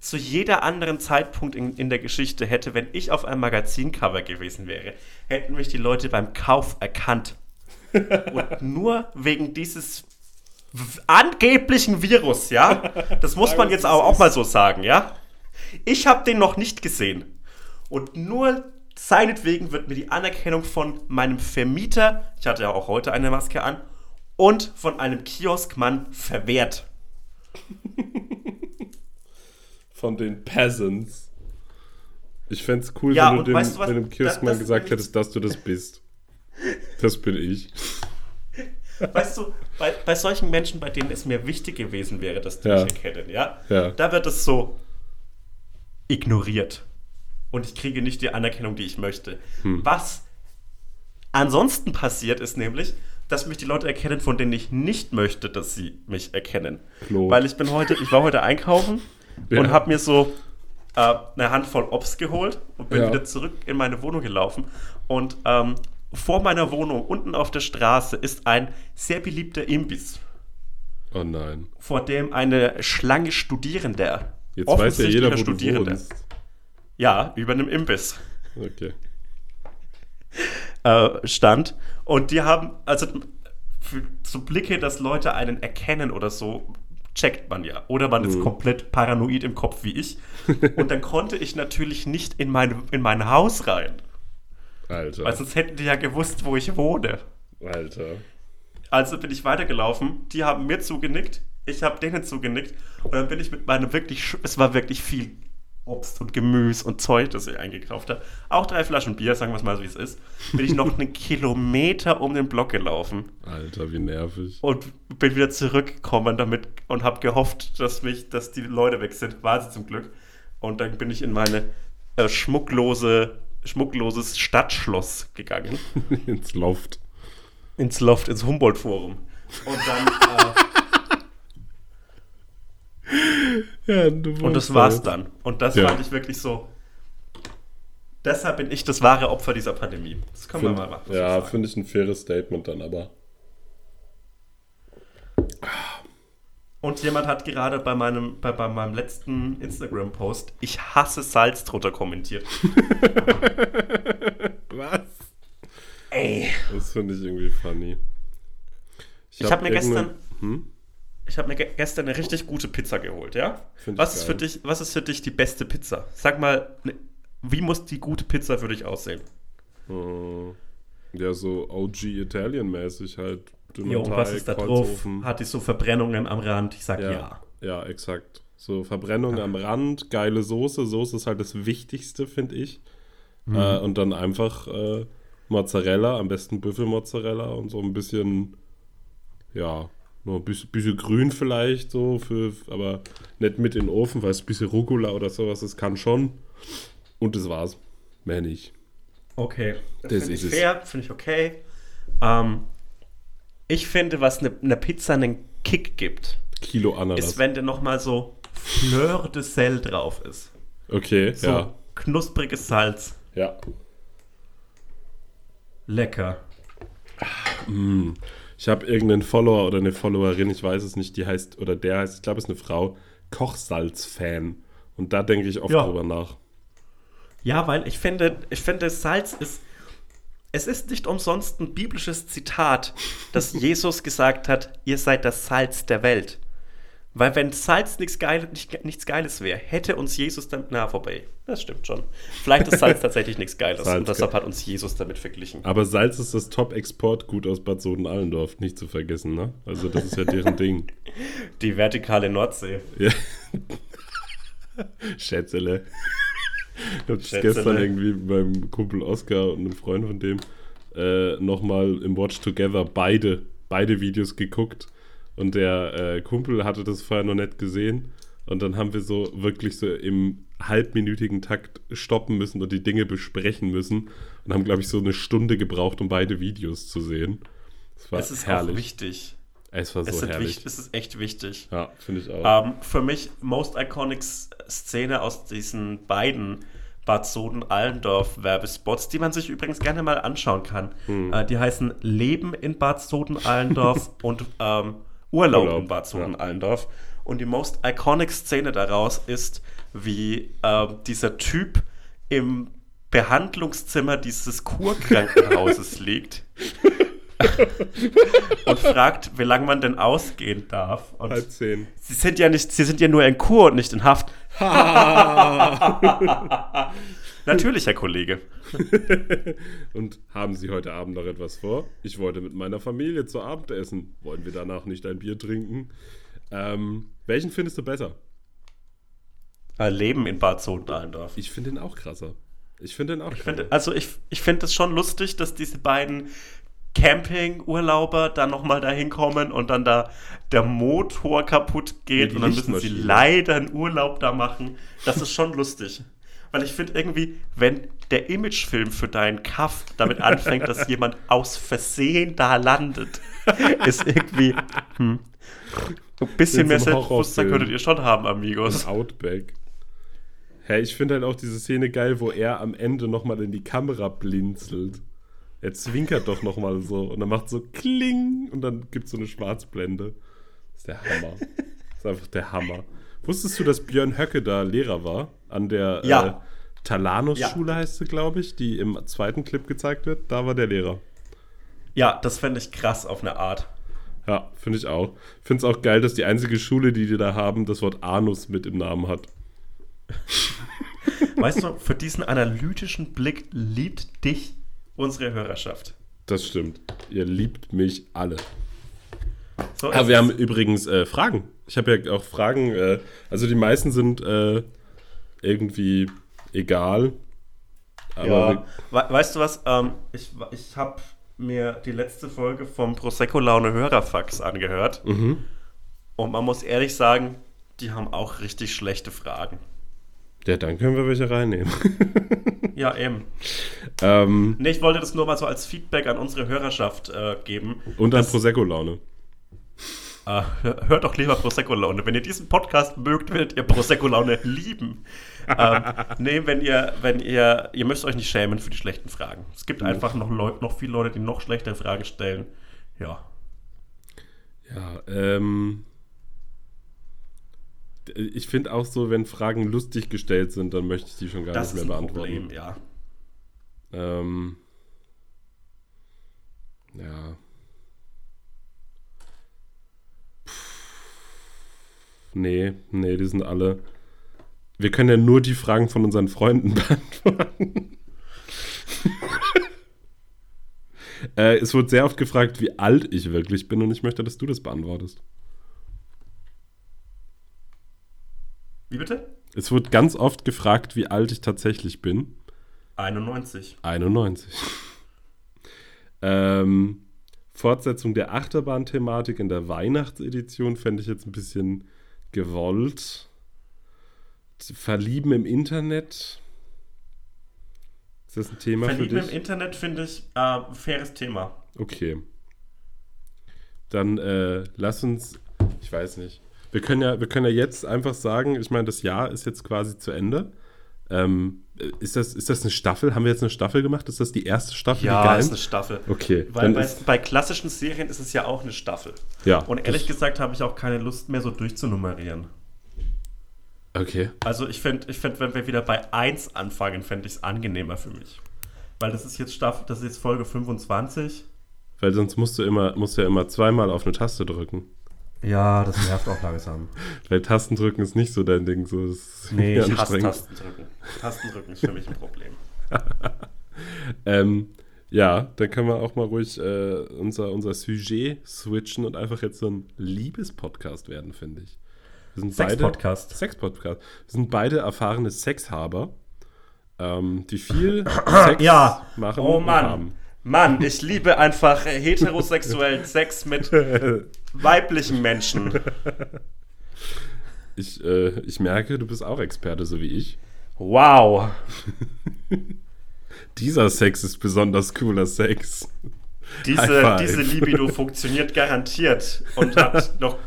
zu jeder anderen Zeitpunkt in, in der Geschichte hätte, wenn ich auf einem Magazincover gewesen wäre, hätten mich die Leute beim Kauf erkannt. Und nur wegen dieses angeblichen Virus, ja, das muss man jetzt aber auch mal so sagen, ja. Ich habe den noch nicht gesehen. Und nur seinetwegen wird mir die Anerkennung von meinem Vermieter, ich hatte ja auch heute eine Maske an, und von einem Kioskmann verwehrt. Von den Peasants. Ich fänd's cool, Ja, wenn du dem, weißt du was? dem Kioskmann Das- das- gesagt hättest, dass du das bist. Das bin ich. Weißt du, bei, bei solchen Menschen, bei denen es mir wichtig gewesen wäre, dass die Ja. mich erkennen, ja, Ja. da wird es so ignoriert. Und ich kriege nicht die Anerkennung, die ich möchte. Hm. Was ansonsten passiert, ist nämlich, dass mich die Leute erkennen, von denen ich nicht möchte, dass sie mich erkennen. Klo. Weil ich bin heute, ich war heute einkaufen Ja. und habe mir so äh, eine Handvoll Obst geholt und bin wieder zurück in meine Wohnung gelaufen. Und ähm, vor meiner Wohnung, unten auf der Straße, ist ein sehr beliebter Imbiss, Oh nein. vor dem eine Schlange Studierender, Jetzt weiß ja jeder, wo du Studierender, wohnst. ja, über einem Imbiss Okay. äh, stand. Und die haben, also für so Blicke, dass Leute einen erkennen oder so, checkt man ja. Oder man Mhm. ist komplett paranoid im Kopf wie ich. Und dann konnte ich natürlich nicht in mein, in mein Haus rein. Alter. Weil sonst hätten die ja gewusst, wo ich wohne. Alter. Also bin ich weitergelaufen. Die haben mir zugenickt. Ich habe denen zugenickt. Und dann bin ich mit meinem wirklich, es war wirklich viel Obst und Gemüse und Zeug, das ich eingekauft habe. Auch drei Flaschen Bier, sagen wir es mal so, wie es ist. Bin ich noch einen Kilometer um den Block gelaufen Alter, wie nervig. und bin wieder zurückgekommen damit und habe gehofft, dass mich, dass die Leute weg sind. War sie zum Glück. Und dann bin ich in meine äh, schmucklose, schmuckloses Stadtschloss gegangen. Ins Loft. ins Loft, ins Humboldt-Forum. Und dann, äh, Ja, du und das war's da. dann. Und das Ja. fand ich wirklich so. Deshalb bin ich das wahre Opfer dieser Pandemie. Das können Find, wir mal machen. ja, finde ich ein faires Statement dann aber. Und jemand hat gerade bei meinem, bei, bei meinem letzten Instagram-Post, ich hasse Salz drunter kommentiert. Was? Ey. Das finde ich irgendwie funny. Ich habe mir irgendeine- gestern, Hm? ich habe mir ge gestern eine richtig gute Pizza geholt, ja? Find ich Was ist, für dich, was ist für dich die beste Pizza? Sag mal, ne, wie muss die gute Pizza für dich aussehen? Äh, Ja, so OG Italian-mäßig halt. Jo, und was ist da drauf? Holzofen. Hat die so Verbrennungen am Rand? Ich sag ja. Ja, ja, exakt. So Verbrennung am Rand, geile Soße. Soße ist halt das Wichtigste, finde ich. Mhm. Äh, und dann einfach äh, Mozzarella, am besten Büffelmozzarella und so ein bisschen, ja, nur ein bisschen, bisschen grün vielleicht so, für, aber nicht mit in den Ofen, weil es ein bisschen Rucola oder sowas, das kann schon. Und das war's. Mehr nicht. Okay. Das finde ist ich fair, finde ich okay. Ähm, ich finde, was eine ne Pizza einen Kick gibt, Kilo Ananas. ist, wenn da nochmal so Fleur de Sel drauf ist. okay, So ja. knuspriges Salz. Ja. Lecker. Ich habe irgendeinen Follower oder eine Followerin, ich weiß es nicht, die heißt, oder der heißt, ich glaube, es ist eine Frau, Kochsalz-Fan. Und da denke ich oft Ja. drüber nach. Ja, weil ich finde, ich finde, Salz ist. Es ist nicht umsonst ein biblisches Zitat, dass Jesus gesagt hat, ihr seid das Salz der Welt. Weil wenn Salz nichts, Geil, nicht, nichts Geiles wäre, hätte uns Jesus damit, na vorbei. Das stimmt schon. Vielleicht ist Salz tatsächlich nichts Geiles Salz, und deshalb hat uns Jesus damit verglichen. Aber Salz ist das Top-Exportgut aus Bad Soden-Allendorf, nicht zu vergessen, ne? Also das ist ja deren Ding. Die vertikale Nordsee. Ja. Schätzele. Ich habe Schätzele. gestern irgendwie beim Kumpel Oscar und einem Freund von dem äh, nochmal im Watch Together beide, beide Videos geguckt. Und der äh, Kumpel hatte das vorher noch nicht gesehen. Und dann haben wir so wirklich so im halbminütigen Takt stoppen müssen und die Dinge besprechen müssen. Und haben, glaube ich, so eine Stunde gebraucht, um beide Videos zu sehen. Das war Es ist auch herrlich. wichtig. Es war Es, so sind herrlich. wichtig. es ist echt wichtig. Ja, finde ich auch. Ähm, für mich most iconic Szene aus diesen beiden Bad Soden-Allendorf Werbespots, die man sich übrigens gerne mal anschauen kann. Hm. Äh, die heißen Leben in Bad Soden-Allendorf und ähm, Urlaub, Urlaub, in Bad Soden-Allendorf. Und die most iconic Szene daraus ist, wie äh, dieser Typ im Behandlungszimmer dieses Kurkrankenhauses liegt. und fragt, wie lange man denn ausgehen darf. Und Halb zehn. Sie sind ja nicht, sie sind ja nur in Kur und nicht in Haft. Natürlich, Herr Kollege. Und haben Sie heute Abend noch etwas vor? Ich wollte mit meiner Familie zu Abend essen. Wollen wir danach nicht ein Bier trinken? Ähm, welchen findest du besser? Äh, Leben in Bad Sohn-Allendorf. Ich finde den auch krasser. Ich finde den auch krasser. finde, also ich, ich finde es schon lustig, dass diese beiden Camping-Urlauber dann nochmal dahin kommen und dann da der Motor kaputt geht und dann müssen sie leider einen Urlaub da machen. Das ist schon lustig. Weil ich finde irgendwie, wenn der Imagefilm für deinen Kaff damit anfängt, dass jemand aus Versehen da landet, ist irgendwie hm, ein bisschen mehr Selbstbewusstsein könntet ihr schon haben, Amigos. Outback. Hä, ich finde halt auch diese Szene geil, wo er am Ende nochmal in die Kamera blinzelt. Er zwinkert doch nochmal so und dann macht so Kling und dann gibt es so eine Schwarzblende. Das ist der Hammer. Das ist einfach der Hammer. Wusstest du, dass Björn Höcke da Lehrer war? An der Ja. äh, Talanus-Schule heißt sie, glaube ich, die im zweiten Clip gezeigt wird. Da war der Lehrer. Ja, das fände ich krass auf eine Art. Ja, finde ich auch. Finde es auch geil, dass die einzige Schule, die die da haben, das Wort Anus mit im Namen hat. Weißt du, für diesen analytischen Blick liebt dich unsere Hörerschaft. Das stimmt. Ihr liebt mich alle. So Aber ist wir haben übrigens äh, Fragen. Ich habe ja auch Fragen. Äh, also die meisten sind äh, irgendwie egal. Ja. We weißt du was? Ähm, ich ich habe mir die letzte Folge vom Prosecco Laune Hörerfax angehört. Mhm. Und man muss ehrlich sagen, die haben auch richtig schlechte Fragen. Ja, dann können wir welche reinnehmen. Ja, eben. ähm, Nee, ich wollte das nur mal so als Feedback an unsere Hörerschaft äh, geben. und dann Prosecco-Laune. Äh, hört doch lieber Prosecco Laune. Wenn ihr diesen Podcast mögt, werdet ihr Prosecco Laune lieben. ähm, nee, wenn ihr, wenn ihr, ihr müsst euch nicht schämen für die schlechten Fragen. Es gibt einfach noch, Leu noch viele Leute, die noch schlechtere Fragen stellen. Ja. Ja, ähm. Ich finde auch so, wenn Fragen lustig gestellt sind, dann möchte ich die schon gar Das nicht ist mehr ein beantworten. Problem, ja. Ähm, ja. Puh. Nee, nee, die sind alle. Wir können ja nur die Fragen von unseren Freunden beantworten. äh, es wurde sehr oft gefragt, wie alt ich wirklich bin und ich möchte, dass du das beantwortest. Wie bitte? Es wurde ganz oft gefragt, wie alt ich tatsächlich bin. 91. 91. ähm, Fortsetzung der Achterbahn-Thematik in der Weihnachtsedition fände ich jetzt ein bisschen gewollt. Verlieben im Internet. Ist das ein Thema Verlieben für im dich? Internet finde ich äh, faires Thema. Okay. Dann äh, lass uns, ich weiß nicht. Wir können ja, wir können ja jetzt einfach sagen, ich meine, das Jahr ist jetzt quasi zu Ende. Ähm, ist, das, ist das eine Staffel? Haben wir jetzt eine Staffel gemacht? Ist das die erste Staffel? Ja, ist eine Staffel. Okay, Weil bei, bei klassischen Serien ist es ja auch eine Staffel. Ja. Und ehrlich gesagt habe ich auch keine Lust mehr so durchzunummerieren. Okay. Also ich finde, ich find, wenn wir wieder bei 1 anfangen, fände ich es angenehmer für mich. Weil das ist jetzt Staffel, das ist jetzt Folge 25. Weil sonst musst du immer, musst du ja immer zweimal auf eine Taste drücken. Ja, das nervt auch langsam. Weil Tastendrücken ist nicht so dein Ding. So, das Nee, ich hasse. Tastendrücken. Tastendrücken ist für mich ein Problem. Ähm, ja, dann können wir auch mal ruhig äh, unser, unser Sujet switchen und einfach jetzt so ein Liebespodcast werden, finde ich. Wir sind beide Sex-Podcast. Sex-Podcast. Wir sind beide erfahrene Sexhaber, ähm, die viel Sex Ja. machen Oh und Mann. haben. Mann, ich liebe einfach heterosexuellen Sex mit weiblichen Menschen. Ich, äh, ich merke, du bist auch Experte, so wie ich. Wow. Dieser Sex ist besonders cooler Sex. Diese, diese Libido funktioniert garantiert und hat noch.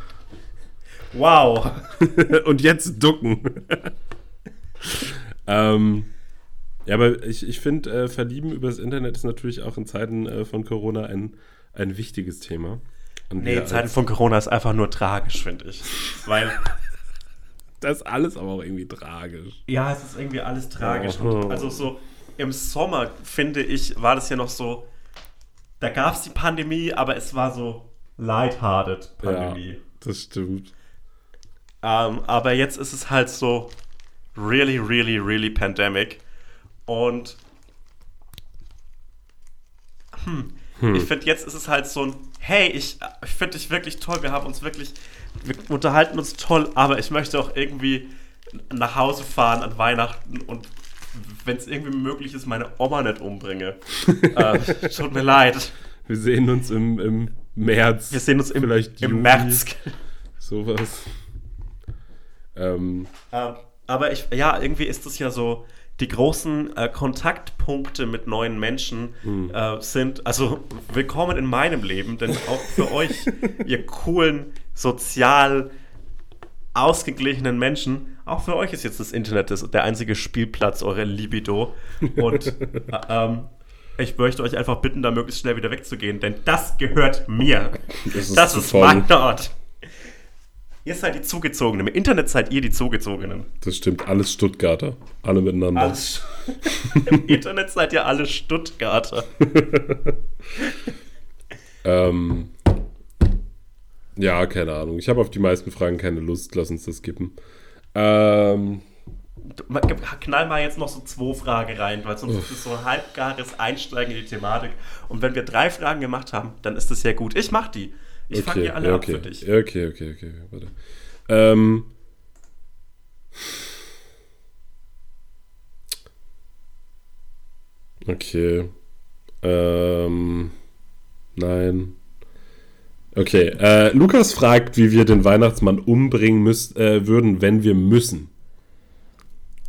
Wow. Und jetzt ducken. ähm, ja, aber ich, ich finde, äh, Verlieben übers Internet ist natürlich auch in Zeiten äh, von Corona ein, ein wichtiges Thema. Und Nee, wir Zeiten von Corona ist einfach nur tragisch, finde ich. Weil, Das ist alles aber auch irgendwie tragisch. ja, es ist irgendwie alles tragisch. Oh. Und also so im Sommer, finde ich, war das ja noch so, da gab es die Pandemie, aber es war so lighthearted Pandemie. Ja, das stimmt. Ähm, aber jetzt ist es halt so really, really, really pandemic. Und hm, ich finde, jetzt ist es halt so ein, hey, ich, ich finde dich wirklich toll, wir haben uns wirklich, wir unterhalten uns toll, aber ich möchte auch irgendwie nach Hause fahren an Weihnachten und wenn es irgendwie möglich ist, meine Oma nicht umbringe. äh, tut mir leid. Wir sehen uns im, im März. Wir sehen uns im, Vielleicht im Juli, März. Sowas. Ähm, Ähm, aber ich, ja, irgendwie ist es ja so, die großen äh, Kontaktpunkte mit neuen Menschen äh, sind, also willkommen in meinem Leben, denn auch für euch, ihr coolen, sozial ausgeglichenen Menschen, auch für euch ist jetzt das Internet das, der einzige Spielplatz eurer Libido. Und äh, ähm, ich möchte euch einfach bitten, da möglichst schnell wieder wegzugehen, denn das gehört mir. Das ist das ist mein Ort. Ihr seid die Zugezogenen. Im Internet seid ihr die Zugezogenen. das stimmt, alles Stuttgarter. Alle miteinander. Alles. Im Internet seid ihr alle Stuttgarter. Ähm, ja, keine Ahnung. Ich habe auf die meisten Fragen keine Lust. Lass uns das skippen. Ähm, Knall mal jetzt noch so zwei Fragen rein, weil sonst ist es so ein halbgares Einsteigen in die Thematik. Und wenn wir drei Fragen gemacht haben, dann ist das ja gut. Ich mach die. Ich fange okay, die alle ja, ab okay. für dich. Ja, okay, okay, okay. Warte. Ähm, okay. Ähm, nein. Okay. Äh, Lukas fragt, wie wir den Weihnachtsmann umbringen müß, äh, würden, wenn wir müssen.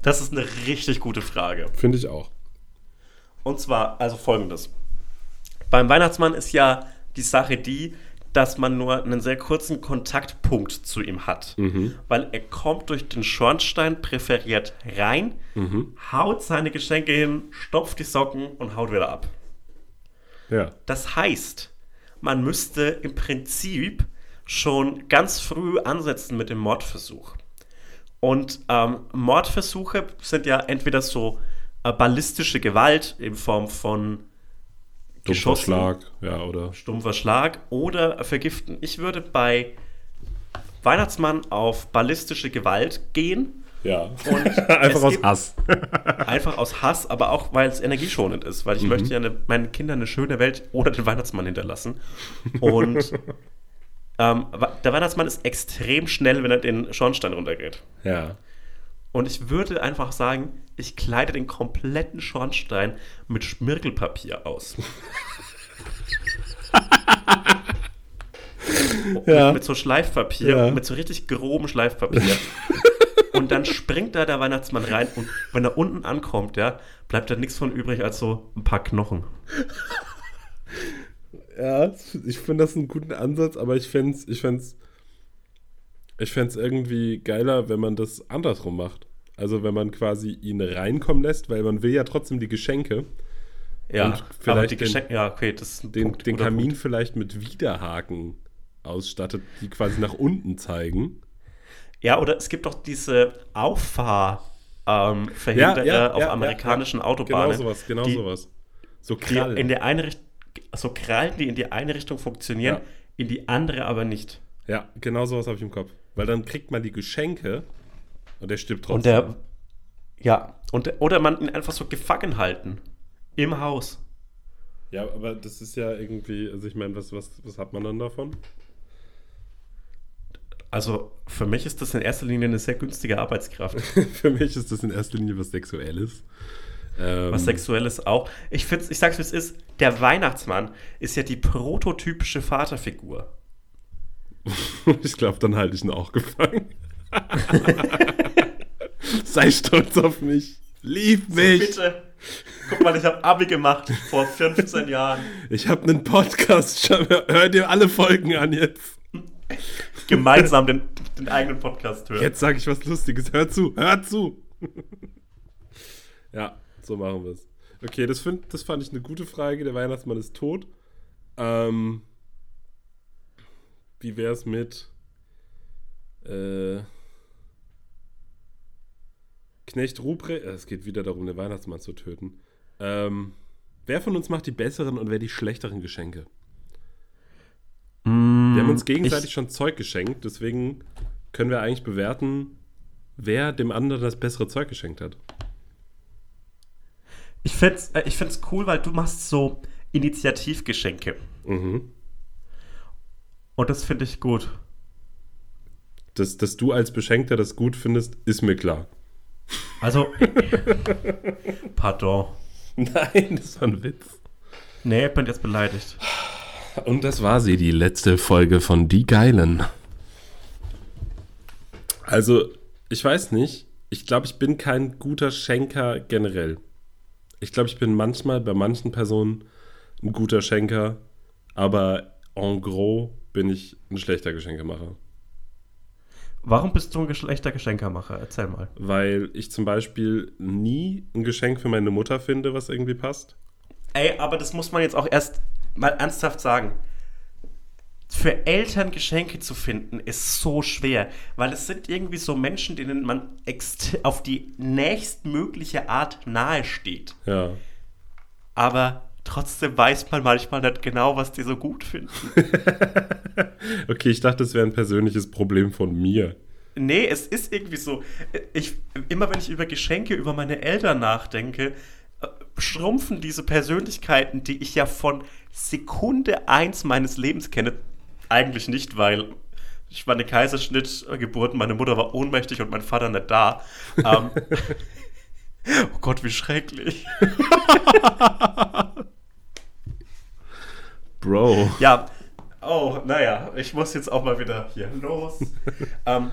Das ist eine richtig gute Frage. Finde ich auch. Und zwar, also folgendes. Beim Weihnachtsmann ist ja die Sache die, dass man nur einen sehr kurzen Kontaktpunkt zu ihm hat. Weil er kommt durch den Schornstein präferiert rein, haut seine Geschenke hin, stopft die Socken und haut wieder ab. Ja. Das heißt, man müsste im Prinzip schon ganz früh ansetzen mit dem Mordversuch. Und ähm, Mordversuche sind ja entweder so äh, ballistische Gewalt in Form von geschossen, Schlag, ja, oder? stumpfer Schlag oder vergiften. Ich würde bei Weihnachtsmann auf ballistische Gewalt gehen. Ja. Einfach aus Hass. Einfach aus Hass, aber auch, weil es energieschonend ist. Weil ich möchte ja eine, meinen Kindern eine schöne Welt ohne den Weihnachtsmann hinterlassen. Und ähm, der Weihnachtsmann ist extrem schnell, wenn er den Schornstein runtergeht. Ja. Und ich würde einfach sagen, ich kleide den kompletten Schornstein mit Schmirgelpapier aus. Ja. mit, mit so Schleifpapier, Ja. mit so richtig grobem Schleifpapier. und dann springt da der Weihnachtsmann rein und wenn er unten ankommt, ja, bleibt da nichts von übrig als so ein paar Knochen. Ja, ich finde das einen guten Ansatz, aber ich fände es ich fänd's, ich fänd's irgendwie geiler, wenn man das andersrum macht. Also wenn man quasi ihn reinkommen lässt, weil man will ja trotzdem die Geschenke. Ja, Und aber vielleicht die den- Geschenke, ja, okay, das ist ein Den, Punkt, den Kamin Punkt. vielleicht mit Widerhaken ausstattet, die quasi nach unten zeigen. Ja, oder es gibt doch diese Auffahr ähm, Verhinderer auf amerikanischen Autobahnen. Genau sowas, genau die, sowas. So Krallen. in der eine Richtung, so Krallen, die in die eine Richtung funktionieren, Ja. in die andere aber nicht. ja, genau sowas habe ich im Kopf. Weil dann kriegt man die Geschenke und der stirbt trotzdem. Und der, ja, und der, oder man ihn einfach so gefangen halten. Im Haus. ja, aber das ist ja irgendwie, also ich meine, was, was, was hat man dann davon? Also für mich ist das in erster Linie eine sehr günstige Arbeitskraft. Für mich ist das in erster Linie was Sexuelles. Ähm, Was Sexuelles auch. Ich, ich sag's wie es ist, der Weihnachtsmann ist ja die prototypische Vaterfigur. ich glaube, dann halte ich ihn auch gefangen. Sei stolz auf mich. Lieb mich. Bitte. Guck mal, ich habe Abi gemacht vor 15 Jahren. Ich habe einen Podcast. Hör dir alle Folgen an jetzt. Gemeinsam den, den eigenen Podcast hören. Jetzt sage ich was Lustiges. Hör zu, hör zu. ja, so machen wir es. Okay, das, find, das fand ich eine gute Frage. Der Weihnachtsmann ist tot. Ähm, wie wäre es mit äh, Knecht Ruprecht? Es geht wieder darum, den Weihnachtsmann zu töten. Ähm, wer von uns macht die besseren und wer die schlechteren Geschenke? Wir haben uns gegenseitig Ich- schon Zeug geschenkt, deswegen können wir eigentlich bewerten, wer dem anderen das bessere Zeug geschenkt hat. Ich find's, äh, ich find's cool, weil du machst so Initiativgeschenke. Mhm. Und das finde ich gut. Dass, dass du als Beschenkter das gut findest, ist mir klar. Also, pardon. Nein, das war ein Witz. Nee, ich bin jetzt beleidigt. Und das war sie, die letzte Folge von Die Geilen. Also, ich weiß nicht. Ich glaube, ich bin kein guter Schenker generell. Ich glaube, ich bin manchmal bei manchen Personen ein guter Schenker, aber en gros bin ich ein schlechter Geschenkemacher. Warum bist du ein schlechter Geschenkermacher? Erzähl mal. Weil ich zum Beispiel nie ein Geschenk für meine Mutter finde, was irgendwie passt. Ey, aber das muss man jetzt auch erst mal ernsthaft sagen. Für Eltern Geschenke zu finden, ist so schwer, weil es sind irgendwie so Menschen, denen man auf die nächstmögliche Art nahe steht. Ja. Aber trotzdem weiß man manchmal nicht genau, was die so gut finden. Okay, ich dachte, das wäre ein persönliches Problem von mir. Nee, es ist irgendwie so. Ich, immer wenn ich über Geschenke über meine Eltern nachdenke, äh, schrumpfen diese Persönlichkeiten, die ich ja von Sekunde eins meines Lebens kenne, eigentlich nicht, weil ich war eine Kaiserschnittgeburt, meine Mutter war ohnmächtig und mein Vater nicht da. Ähm, oh Gott, wie schrecklich. Bro. Ja, oh, naja, ich muss jetzt auch mal wieder hier los. ähm,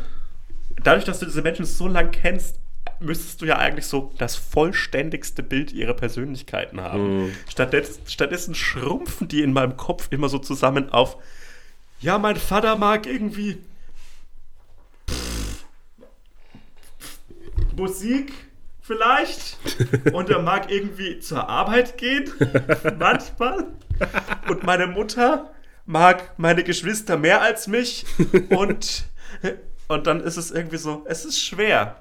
dadurch, dass du diese Menschen so lang kennst, müsstest du ja eigentlich so das vollständigste Bild ihrer Persönlichkeiten haben. Stattdessen, stattdessen schrumpfen die in meinem Kopf immer so zusammen auf, ja, mein Vater mag irgendwie Musik vielleicht und er mag irgendwie zur Arbeit gehen, manchmal. Und meine Mutter mag meine Geschwister mehr als mich und Und dann ist es irgendwie so, es ist schwer.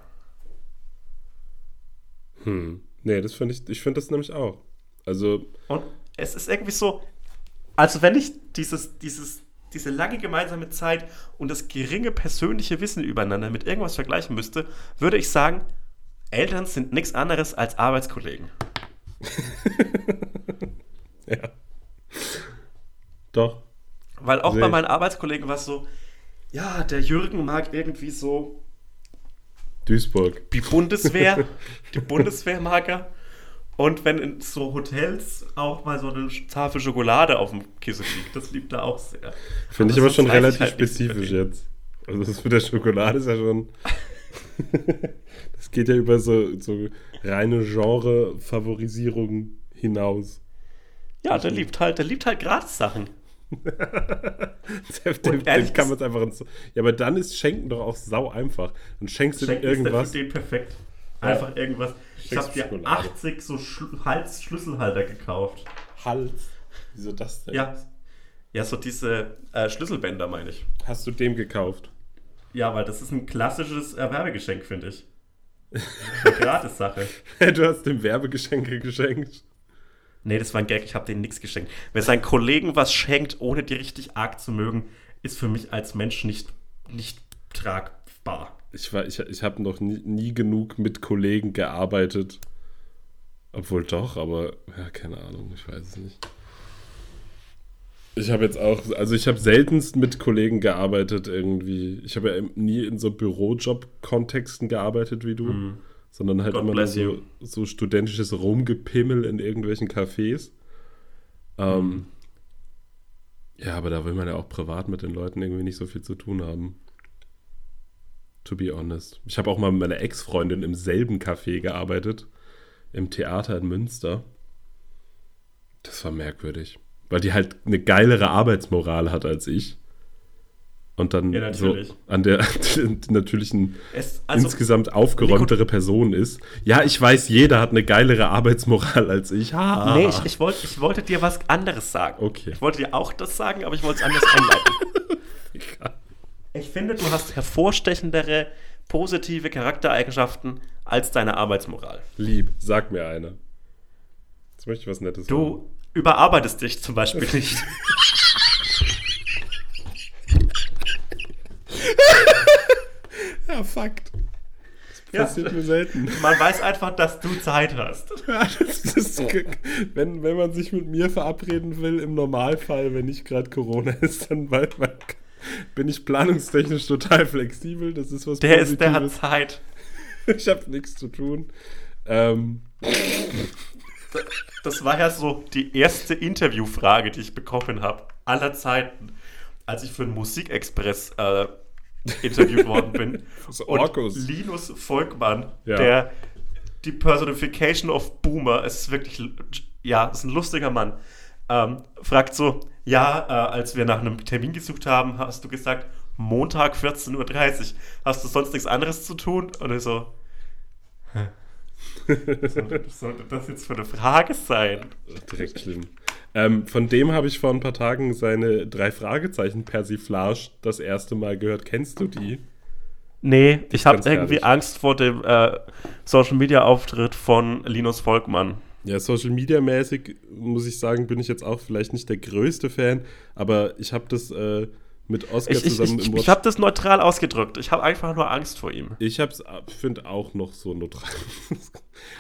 Hm. Nee, das finde ich, ich finde das nämlich auch. Also, Und es ist irgendwie so, also wenn ich dieses, dieses, diese lange gemeinsame Zeit und das geringe persönliche Wissen übereinander mit irgendwas vergleichen müsste, würde ich sagen, Eltern sind nichts anderes als Arbeitskollegen. ja. Doch. Weil auch Sehe bei meinen Arbeitskollegen war es so, ja, der Jürgen mag irgendwie so Duisburg. die Bundeswehr, die Bundeswehr mag er. Und wenn in so Hotels auch mal so eine Tafel Schokolade auf dem Kissen liegt, das liebt er auch sehr. Finde ich Aber schon relativ halt spezifisch jetzt. Also das mit der Schokolade ist ja schon. das geht ja über so, so reine Genre-Favorisierung hinaus. Ja, der liebt halt, der liebt halt Gratis-Sachen. dem, dem, kann man es einfach ins, Ja, aber dann ist Schenken doch auch sau einfach. Dann schenkst du Schenken dir irgendwas. ist den perfekt. Einfach irgendwas. Ich habe dir Schokolade. 80 so Schl Hals-Schlüsselhalter gekauft. Hals. Wieso das denn? Ja. Ja, so diese äh, Schlüsselbänder meine ich. Hast du dem gekauft? Ja, weil das ist ein klassisches Erwerbegeschenk, finde ich. Eine Gratis-Sache. du hast dem Werbegeschenke geschenkt. Nee, das war ein Gag, ich habe denen nichts geschenkt. Wer seinen Kollegen was schenkt, ohne die richtig arg zu mögen, ist für mich als Mensch nicht, nicht tragbar. Ich, war- ich, ich habe noch nie, nie genug mit Kollegen gearbeitet. Obwohl doch, aber ja, keine Ahnung, ich weiß es nicht. Ich habe jetzt auch, also ich habe seltenst mit Kollegen gearbeitet irgendwie. Ich habe ja nie in so Bürojob-Kontexten gearbeitet wie du, sondern halt God immer so, so studentisches Rumgepimmel in irgendwelchen Cafés. Ähm, Ja, aber da will man ja auch privat mit den Leuten irgendwie nicht so viel zu tun haben. To be honest. Ich habe auch mal mit meiner Ex-Freundin im selben Café gearbeitet. Im Theater in Münster. Das war merkwürdig. Weil die halt eine geilere Arbeitsmoral hat als ich. Und dann Ja, so an der natürlichen Es, also, insgesamt aufgeräumtere Person ist. Ja, ich weiß, jeder hat eine geilere Arbeitsmoral als ich. Ha. nee, ich, ich, wollt, ich wollte dir was anderes sagen. Okay. Ich wollte dir auch das sagen, aber ich wollte es anders einleiten. Ich finde, du hast hervorstechendere positive Charaktereigenschaften als deine Arbeitsmoral. Lieb, sag mir eine. Jetzt möchte ich was Nettes sagen. Du überarbeitest dich zum Beispiel nicht. Ja, Fakt. Ja. Passiert mir selten. Man weiß einfach, dass du Zeit hast. Ja, das ist, wenn, wenn man sich mit mir verabreden will, im Normalfall, wenn nicht gerade Corona ist, dann weil, weil, bin ich planungstechnisch total flexibel. Das ist was Der ist, der hat Positives. Zeit. Ich habe nichts zu tun. Ähm, Das war ja so die erste Interviewfrage, die ich bekommen habe, aller Zeiten, als ich für den Musikexpress äh, interviewt worden bin. Und. Linus Volkmann, Ja. der die Personification of Boomer, es ist wirklich, ja, ist ein lustiger Mann, ähm, fragt so, ja, äh, als wir nach einem Termin gesucht haben, hast du gesagt, Montag 14.30 Uhr, hast du sonst nichts anderes zu tun? Und ich so, sollte, was sollte das jetzt für eine Frage sein? direkt schlimm. Ähm, von dem habe ich vor ein paar Tagen seine drei Fragezeichen Persiflage das erste Mal gehört. Kennst du die? Nee, ich habe irgendwie. Angst vor dem äh, Social Media Auftritt von Linus Volkmann. Ja, Social Media mäßig muss ich sagen, bin ich jetzt auch vielleicht nicht der größte Fan, aber ich habe das äh, mit Oscar Ich, ich, zusammen ich, im ich, Watch. habe das neutral ausgedrückt. Ich habe einfach nur Angst vor ihm. Ich hab's, finde auch noch so neutral.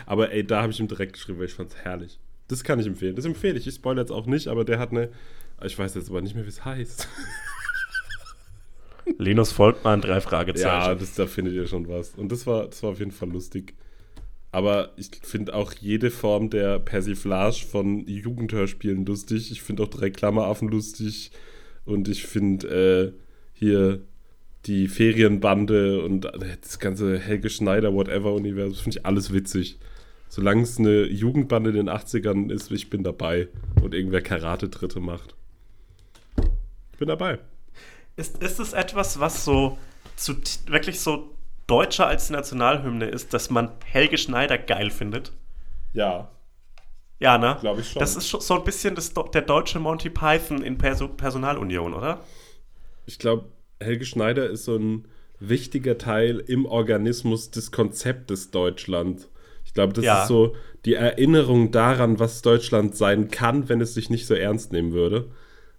aber ey, da habe ich ihm direkt geschrieben, weil ich fand's herrlich. Das kann ich empfehlen. Das empfehle ich. Ich spoilere jetzt auch nicht, aber der hat eine. Ich weiß jetzt aber nicht mehr, wie es heißt. Linus Volkmann, drei Ja, Fragezeichen. das, da findet ihr schon was. Und das war, das war auf jeden Fall lustig. Aber ich finde auch jede Form der Persiflage von Jugendhörspielen lustig. Ich finde auch drei Klammeraffen lustig. Und ich finde äh, hier die Ferienbande und äh, das ganze Helge Schneider, whatever Universum, finde ich alles witzig. Solange es eine Jugendbande in den 80ern ist, ich bin dabei. Und irgendwer Karate-Dritte macht. Ich bin dabei. Ist, ist es etwas, was so zu, wirklich so deutscher als die Nationalhymne ist, dass man Helge Schneider geil findet? Ja, Ja, ne? Glaub ich schon. Das ist schon so ein bisschen das, der deutsche Monty Python in Perso Personalunion, oder? Ich glaube, Helge Schneider ist so ein wichtiger Teil im Organismus des Konzeptes Deutschland. Ich glaube, das Ja. ist so die Erinnerung daran, was Deutschland sein kann, wenn es sich nicht so ernst nehmen würde.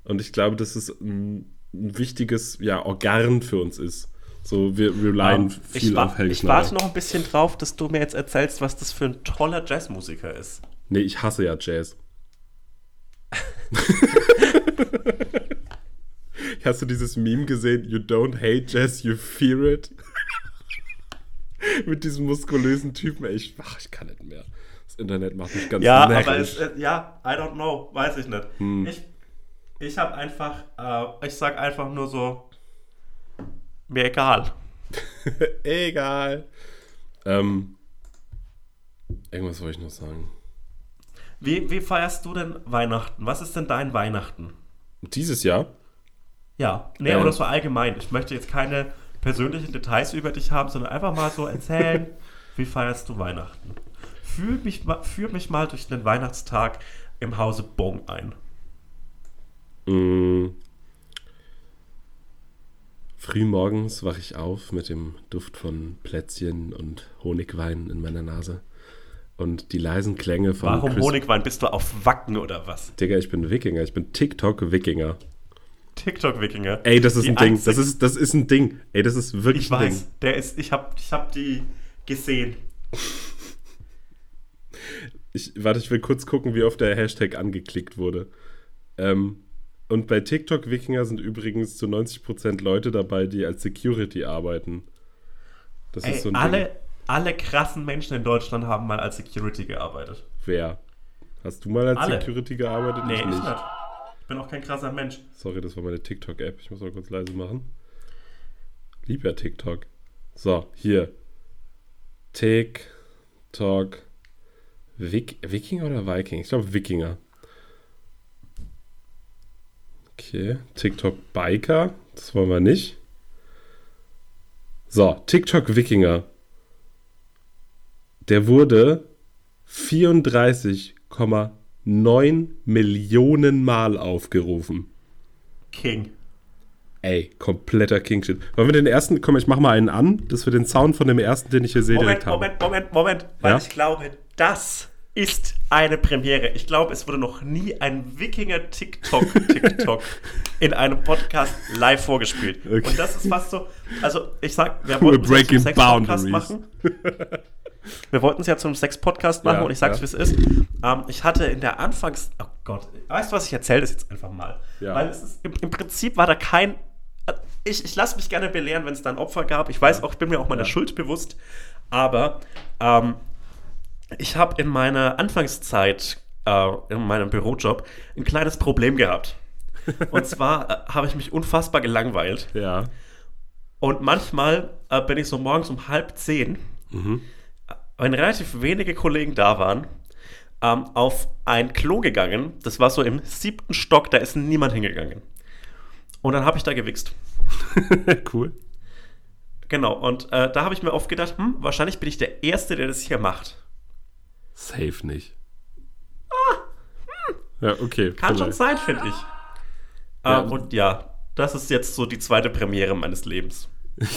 Und ich glaube, dass es ein, ein wichtiges ja, Organ für uns ist. So, wir relyen viel ich, wa auf Helge ich Schneider. warte noch ein bisschen drauf, dass du mir jetzt erzählst, was das für ein toller Jazzmusiker ist. Nee, ich hasse ja Jazz. Hast du dieses Meme gesehen? You don't hate Jazz, you fear it? Mit diesem muskulösen Typen, ey, ich, ach, ich kann nicht mehr. Das Internet macht mich ganz Ja, närrisch. aber es, äh, ja, I don't know, weiß ich nicht. Hm. Ich, ich habe einfach, äh, ich sag einfach nur so, mir egal. Egal. Ähm, irgendwas wollte ich noch sagen. Wie, wie feierst du denn Weihnachten? Was ist denn dein Weihnachten? Dieses Jahr? Ja, nee, Ähm. oder so allgemein. Ich möchte jetzt keine persönlichen Details über dich haben, sondern einfach mal so erzählen, wie feierst du Weihnachten? Führ mich, führ mich mal durch den Weihnachtstag im Hause Bong ein. Mm. Frühmorgens wache ich auf mit dem Duft von Plätzchen und Honigwein in meiner Nase. Und die leisen Klänge von Warum Chris- Honigwein? Bist du auf Wacken oder was? Digga, ich bin Wikinger. Ich bin TikTok-Wikinger. TikTok-Wikinger. Ey, das ist Die ein Ding. Das ist, das ist ein Ding. Ey, das ist wirklich Ich ein weiß, Ding. der ist, ich hab, ich hab die gesehen. Ich, warte, ich will kurz gucken, wie oft der Hashtag angeklickt wurde. Ähm, und bei TikTok-Wikinger sind übrigens zu 90% Leute dabei, die als Security arbeiten. Das Ey, ist so ein alle, Ding. Alle krassen Menschen in Deutschland haben mal als Security gearbeitet. Wer? Hast du mal als Alle. Security gearbeitet? Nee, ich ich nicht. nicht. Ich bin auch kein krasser Mensch. Sorry, das war meine TikTok-App. Ich muss mal kurz leise machen. Lieb ja TikTok. So, hier. TikTok. Wik Wikinger oder Viking? Ich glaube Wikinger. Okay. TikTok Biker. Das wollen wir nicht. So, TikTok Wikinger. Der wurde 34,9 Millionen Mal aufgerufen. King. Ey, kompletter King-Shit. Wollen wir den ersten, komm, ich mach mal einen an, dass wir den Sound von dem ersten, den ich hier sehe, Moment, direkt haben. Moment, Moment, Moment. Weil Ja? ich glaube, das ist eine Premiere. Ich glaube, es wurde noch nie ein Wikinger-TikTok-TikTok in einem Podcast live vorgespielt. Okay. Und das ist fast so, also ich sag, wir breaking zum Sex-Podcast machen. Wir wollten es ja zum Sex-Podcast machen Ja, und ich sag's, ja. wie es ist. Ähm, ich hatte in der Anfangs... Oh Gott, weißt du was, ich erzähle das jetzt einfach mal. Ja. Weil es ist, im, im Prinzip war da kein... Ich, ich lasse mich gerne belehren, wenn es da ein Opfer gab. Ich weiß auch, ich bin mir auch meiner Schuld bewusst. Aber ähm, ich habe in meiner Anfangszeit, äh, in meinem Bürojob, ein kleines Problem gehabt. Und zwar äh, habe ich mich unfassbar gelangweilt. Ja. Und manchmal äh, bin ich so morgens um halb zehn, Mhm. Äh, wenn relativ wenige Kollegen da waren, ähm, auf ein Klo gegangen. Das war so im siebten Stock, da ist niemand hingegangen. Und dann habe ich da gewichst. cool. Genau, und äh, da habe ich mir oft gedacht, hm, wahrscheinlich bin ich der Erste, der das hier macht. Safe nicht. Ja, okay. Ah, hm. Kann schon vielleicht. sein, finde ich. Ja. Ähm, und ja, das ist jetzt so die zweite Premiere meines Lebens.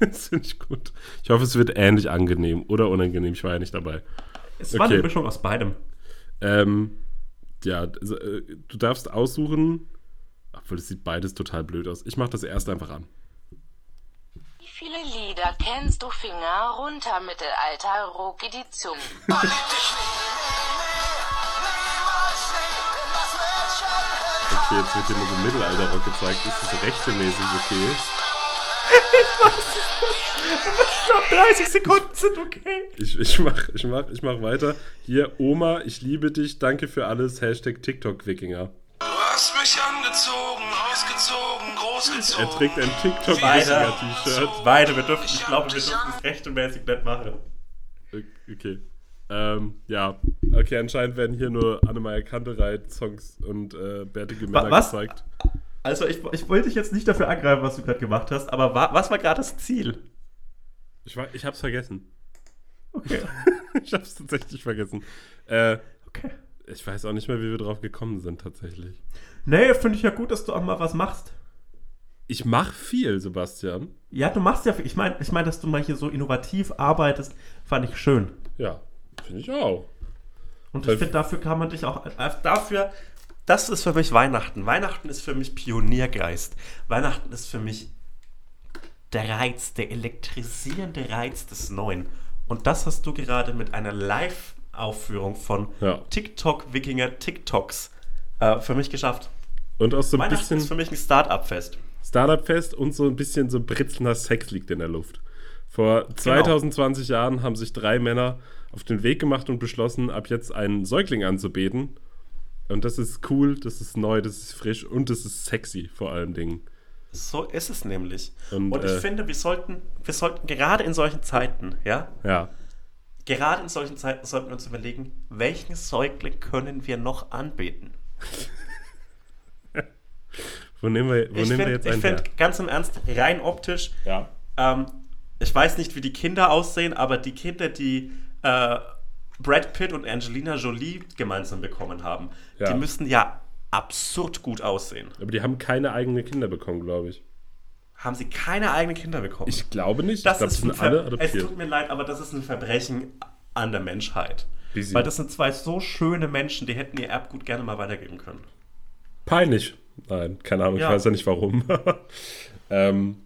Das finde ich gut. Ich hoffe, es wird ähnlich angenehm oder unangenehm. Ich war ja nicht dabei. Es war Okay. eine Mischung aus beidem. Ähm, ja, also, äh, du darfst aussuchen. Obwohl, es sieht beides total blöd aus. Ich mache das erst einfach an. Wie viele Lieder kennst du Finger runter Mittelalter Rock Edition? Okay, jetzt wird hier nur so Mittelalter-Rock gezeigt. Ist das rechtemäßig okay? Ich glaube, 30 Sekunden sind okay. Ich, ich, mach, ich, mach, ich mach weiter. Hier, Oma, ich liebe dich. Danke für alles. Hashtag TikTok-Wikinger. Du hast mich angezogen, ausgezogen, großgezogen. Er trägt ein. TikTok-Wikinger-T-Shirt. Weiter, wir dürfen, ich glaube, wir dürfen das rechtmäßig nicht machen. Okay. Ähm, ja. Okay, anscheinend werden hier nur Annemeier Kantereit-Songs und äh, bärtige Männer was? gezeigt. Also, ich, ich wollte dich jetzt nicht dafür angreifen, was du gerade gemacht hast, aber wa, was war gerade das Ziel? Ich, war, ich hab's vergessen. Okay. ich hab's tatsächlich vergessen. Äh, okay. ich weiß auch nicht mehr, wie wir drauf gekommen sind, tatsächlich. Nee, finde ich ja gut, dass du auch mal was machst. ich mache viel, Sebastian. Ja, du machst ja, ich meine, ich mein, dass du mal hier so innovativ arbeitest, fand ich schön. Ja, finde ich auch. Und Weil- ich finde, dafür kann man dich auch, äh, dafür, das ist für mich Weihnachten. Weihnachten ist für mich Pioniergeist. Weihnachten ist für mich der Reiz, der elektrisierende Reiz des Neuen. Und das hast du gerade mit einer Live-Aufführung von Ja. TikTok-Wikinger TikToks äh, für mich geschafft. Und auch so ein Weihnachten bisschen ist für mich ein Start-up-Fest. Startup-Fest und so ein bisschen so britzelnder Sex liegt in der Luft. Vor Genau. 2020 Jahren haben sich drei Männer auf den Weg gemacht und beschlossen, ab jetzt einen Säugling anzubeten. Und das ist cool, das ist neu, das ist frisch und das ist sexy vor allen Dingen. So ist es nämlich. Und, Und, ich äh, finde, wir sollten, wir sollten gerade in solchen Zeiten, ja, Ja. gerade in solchen Zeiten sollten wir uns überlegen, welchen Säugling können wir noch anbeten? Wo nehmen wir, wo ich nehmen wir finde, jetzt ich einen find, her? ganz im Ernst, rein optisch, Ja. ähm, ich weiß nicht, wie die Kinder aussehen, aber die Kinder, die äh, Brad Pitt und Angelina Jolie gemeinsam bekommen haben, Ja. die müssen ja absurd gut aussehen. Aber die haben keine eigenen Kinder bekommen, glaube ich. Haben sie keine eigenen Kinder bekommen? Ich glaube nicht. Das ich glaube, ist sind alle es tut mir leid, aber das ist ein Verbrechen an der Menschheit. Busy. Weil das sind zwei so schöne Menschen, die hätten ihr Erbgut gerne mal weitergeben können. Peinlich. Nein, keine Ahnung, Ja. ich weiß ja nicht warum. ähm,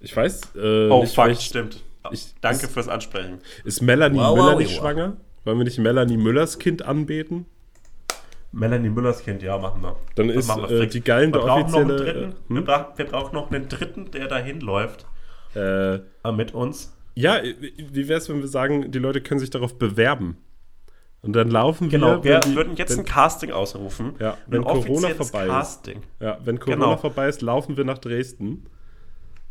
ich weiß äh, Oh, nicht, fuck, stimmt. Ich- Danke ist- fürs Ansprechen. Ist Melanie Wow, Müller wow, nicht wow. schwanger? Wollen wir nicht Melanie Müllers Kind anbeten? Melanie Müllers Kind, ja, machen wir. Dann Das ist, wir äh, die Geilen wir der brauchen noch einen offizielle, dritten. äh, hm? wir, brauchen, wir brauchen noch einen dritten, der dahin läuft Äh, äh, mit uns. ja, wie wäre es, wenn wir sagen, die Leute können sich darauf bewerben? Und dann laufen Genau, wir. wir wenn die- würden jetzt wenn, ein Casting ausrufen. Ja, wenn Corona vorbei ist. Casting. ja, wenn Corona Genau. vorbei ist, laufen wir nach Dresden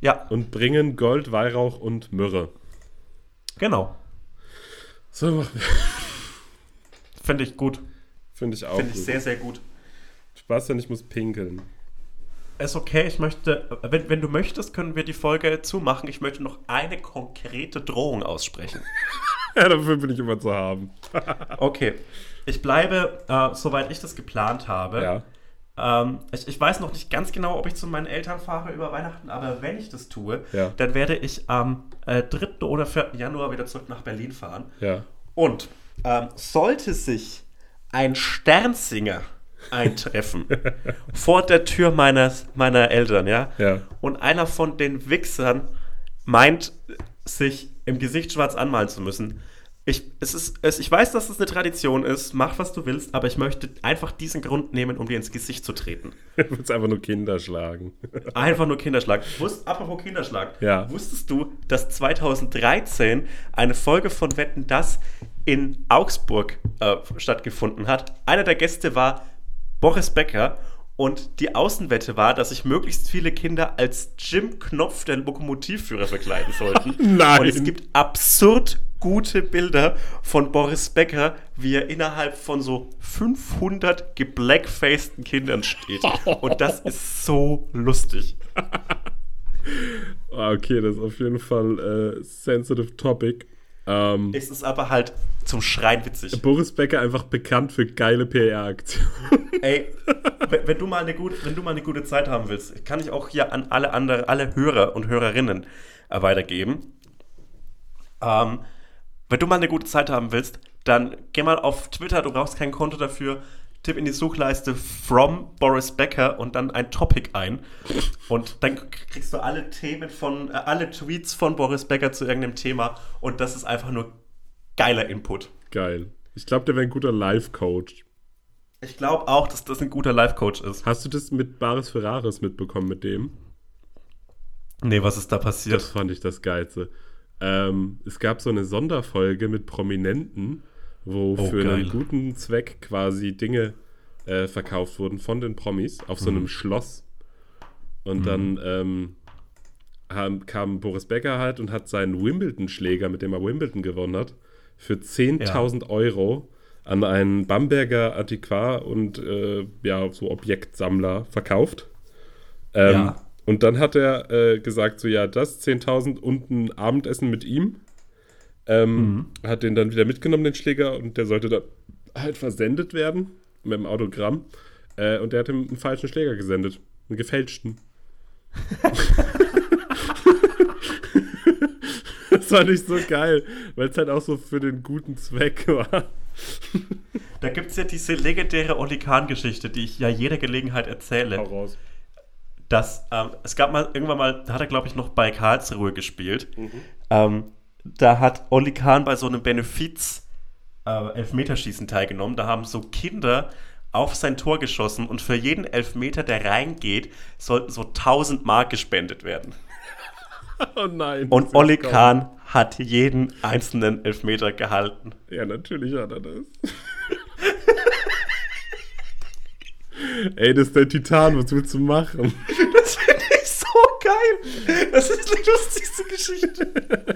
Ja, und bringen Gold, Weihrauch und Myrrhe. genau. So machen wir. Finde ich gut. Finde ich auch. Finde ich gut. sehr, sehr gut. Spaß denn, ich muss pinkeln. Ist okay, ich möchte, wenn, wenn du möchtest, können wir die Folge zumachen. Ich möchte noch eine konkrete Drohung aussprechen. Ja, dafür bin ich immer zu haben. Okay, ich bleibe, äh, soweit ich das geplant habe. Ja. Ähm, ich, ich weiß noch nicht ganz genau, ob ich zu meinen Eltern fahre über Weihnachten, aber wenn ich das tue, Ja. dann werde ich am äh, 3. oder 4. Januar wieder zurück nach Berlin fahren. Ja. Und ähm, sollte sich ein Sternsinger eintreffen vor der Tür meines, meiner Eltern, ja? Ja. Und einer von den Wichsern meint, sich im Gesicht schwarz anmalen zu müssen. Ich, es ist, es, ich weiß, dass es eine Tradition ist, mach was du willst, aber ich möchte einfach diesen Grund nehmen, um dir ins Gesicht zu treten. Du willst einfach nur Kinder schlagen. Einfach nur Kinderschlag. Wusst, apropos Kinderschlag. Ja. Wusstest du, dass 2013 eine Folge von Wetten das in Augsburg äh, stattgefunden hat? Einer der Gäste war Boris Becker und die Außenwette war, dass sich möglichst viele Kinder als Jim Knopf, der Lokomotivführer, verkleiden sollten. Nein. Und es gibt absurd gute Bilder von Boris Becker, wie er innerhalb von so 500 geblackfaceden Kindern steht. Und das ist so lustig. Ah, okay, das ist auf jeden Fall äh, sensitive topic. Ähm, Es ist aber halt zum Schreien witzig. Boris Becker einfach bekannt für geile PR-Aktionen. Ey, wenn, du mal eine gute, wenn du mal eine gute Zeit haben willst, kann ich auch hier an alle andere, alle Hörer und Hörerinnen äh, weitergeben. Ähm, wenn du mal eine gute Zeit haben willst, dann geh mal auf Twitter, du brauchst kein Konto dafür. Tipp in die Suchleiste from Boris Becker und dann ein Topic ein. Und dann kriegst du alle Themen von, äh, alle Tweets von Boris Becker zu irgendeinem Thema. Und das ist einfach nur geiler Input. Geil. Ich glaube, der wäre ein guter Life-Coach. Ich glaube auch, dass das ein guter Life-Coach ist. Hast du das mit Baris Ferraris mitbekommen mit dem? Nee, was ist da Das passiert? fand ich das Geilste. Ähm, es gab so eine Sonderfolge mit Prominenten, wo Oh, für geil. einen guten Zweck quasi Dinge äh, verkauft wurden von den Promis auf so Mhm. einem Schloss. Und dann ähm, haben, kam Boris Becker halt und hat seinen Wimbledon-Schläger, mit dem er Wimbledon gewonnen hat, für 10.000 Euro an einen Bamberger Antiquar und äh, ja, so Objektsammler verkauft. Ähm, Ja. Und dann hat er äh, gesagt, so ja, das 10.000 und ein Abendessen mit ihm. Ähm, Hat den dann wieder mitgenommen, den Schläger, und der sollte dann halt versendet werden mit dem Autogramm. Äh, und der hat ihm einen falschen Schläger gesendet, einen gefälschten. Das war nicht so geil, weil es halt auch so für den guten Zweck war. Da gibt es ja diese legendäre Oli Kahn-Geschichte, die ich ja jeder Gelegenheit erzähle. Hau raus. Dass ähm, es gab mal irgendwann mal, da hat er glaube ich noch bei Karlsruhe gespielt. Ähm, da hat Olli Kahn bei so einem Benefiz äh, Elfmeterschießen teilgenommen. Da haben so Kinder auf sein Tor geschossen und für jeden Elfmeter, der reingeht, sollten so 1000 Mark gespendet werden. Oh nein. Und Olli. Kahn hat jeden einzelnen Elfmeter gehalten. Ja, natürlich hat er das. Ey, das ist der Titan, was willst du machen? Das finde ich so geil. Das ist die lustigste Geschichte.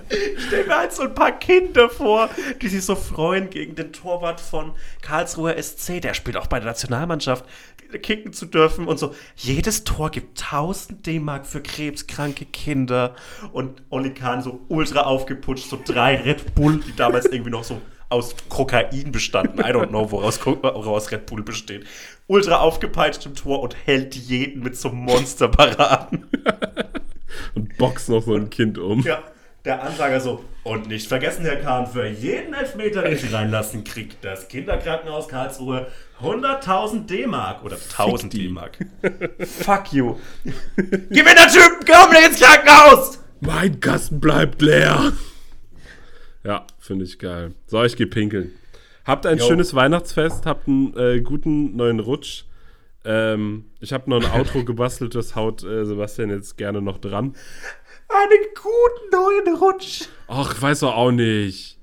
Ich stelle mir halt so ein paar Kinder vor, die sich so freuen, gegen den Torwart von Karlsruher SC, der spielt auch bei der Nationalmannschaft, kicken zu dürfen und so. Jedes Tor gibt 1000 D-Mark für krebskranke Kinder. Und Oli Kahn so ultra aufgeputscht, so drei Red Bull, die damals irgendwie noch so aus Kokain bestanden. I don't know, woraus, woraus Red Bull besteht. Ultra aufgepeitscht im Tor und hält jeden mit so Monsterparaden. Und boxt noch so ein Kind um. Ja, der Ansager so, und nicht vergessen, Herr Kahn, für jeden Elfmeter, den Sie reinlassen, kriegt das Kinderkrankenhaus Karlsruhe 100.000 D-Mark oder 1000 die. D-Mark. Fuck you. Gewinnertypen, komm ins Krankenhaus! Mein Kasten bleibt leer. Ja, finde ich geil. So, ich geh pinkeln. Habt ein Jo. schönes Weihnachtsfest, habt einen äh, guten neuen Rutsch. Ähm, ich habe noch ein Outro gebastelt, das haut äh, Sebastian jetzt gerne noch dran. Einen guten neuen Rutsch. Ach, ich weiß doch auch nicht.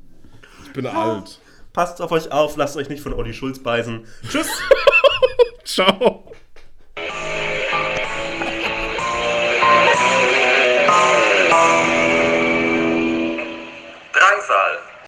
Ich bin alt. Passt auf euch auf, lasst euch nicht von Olli Schulz beißen. Tschüss. Ciao.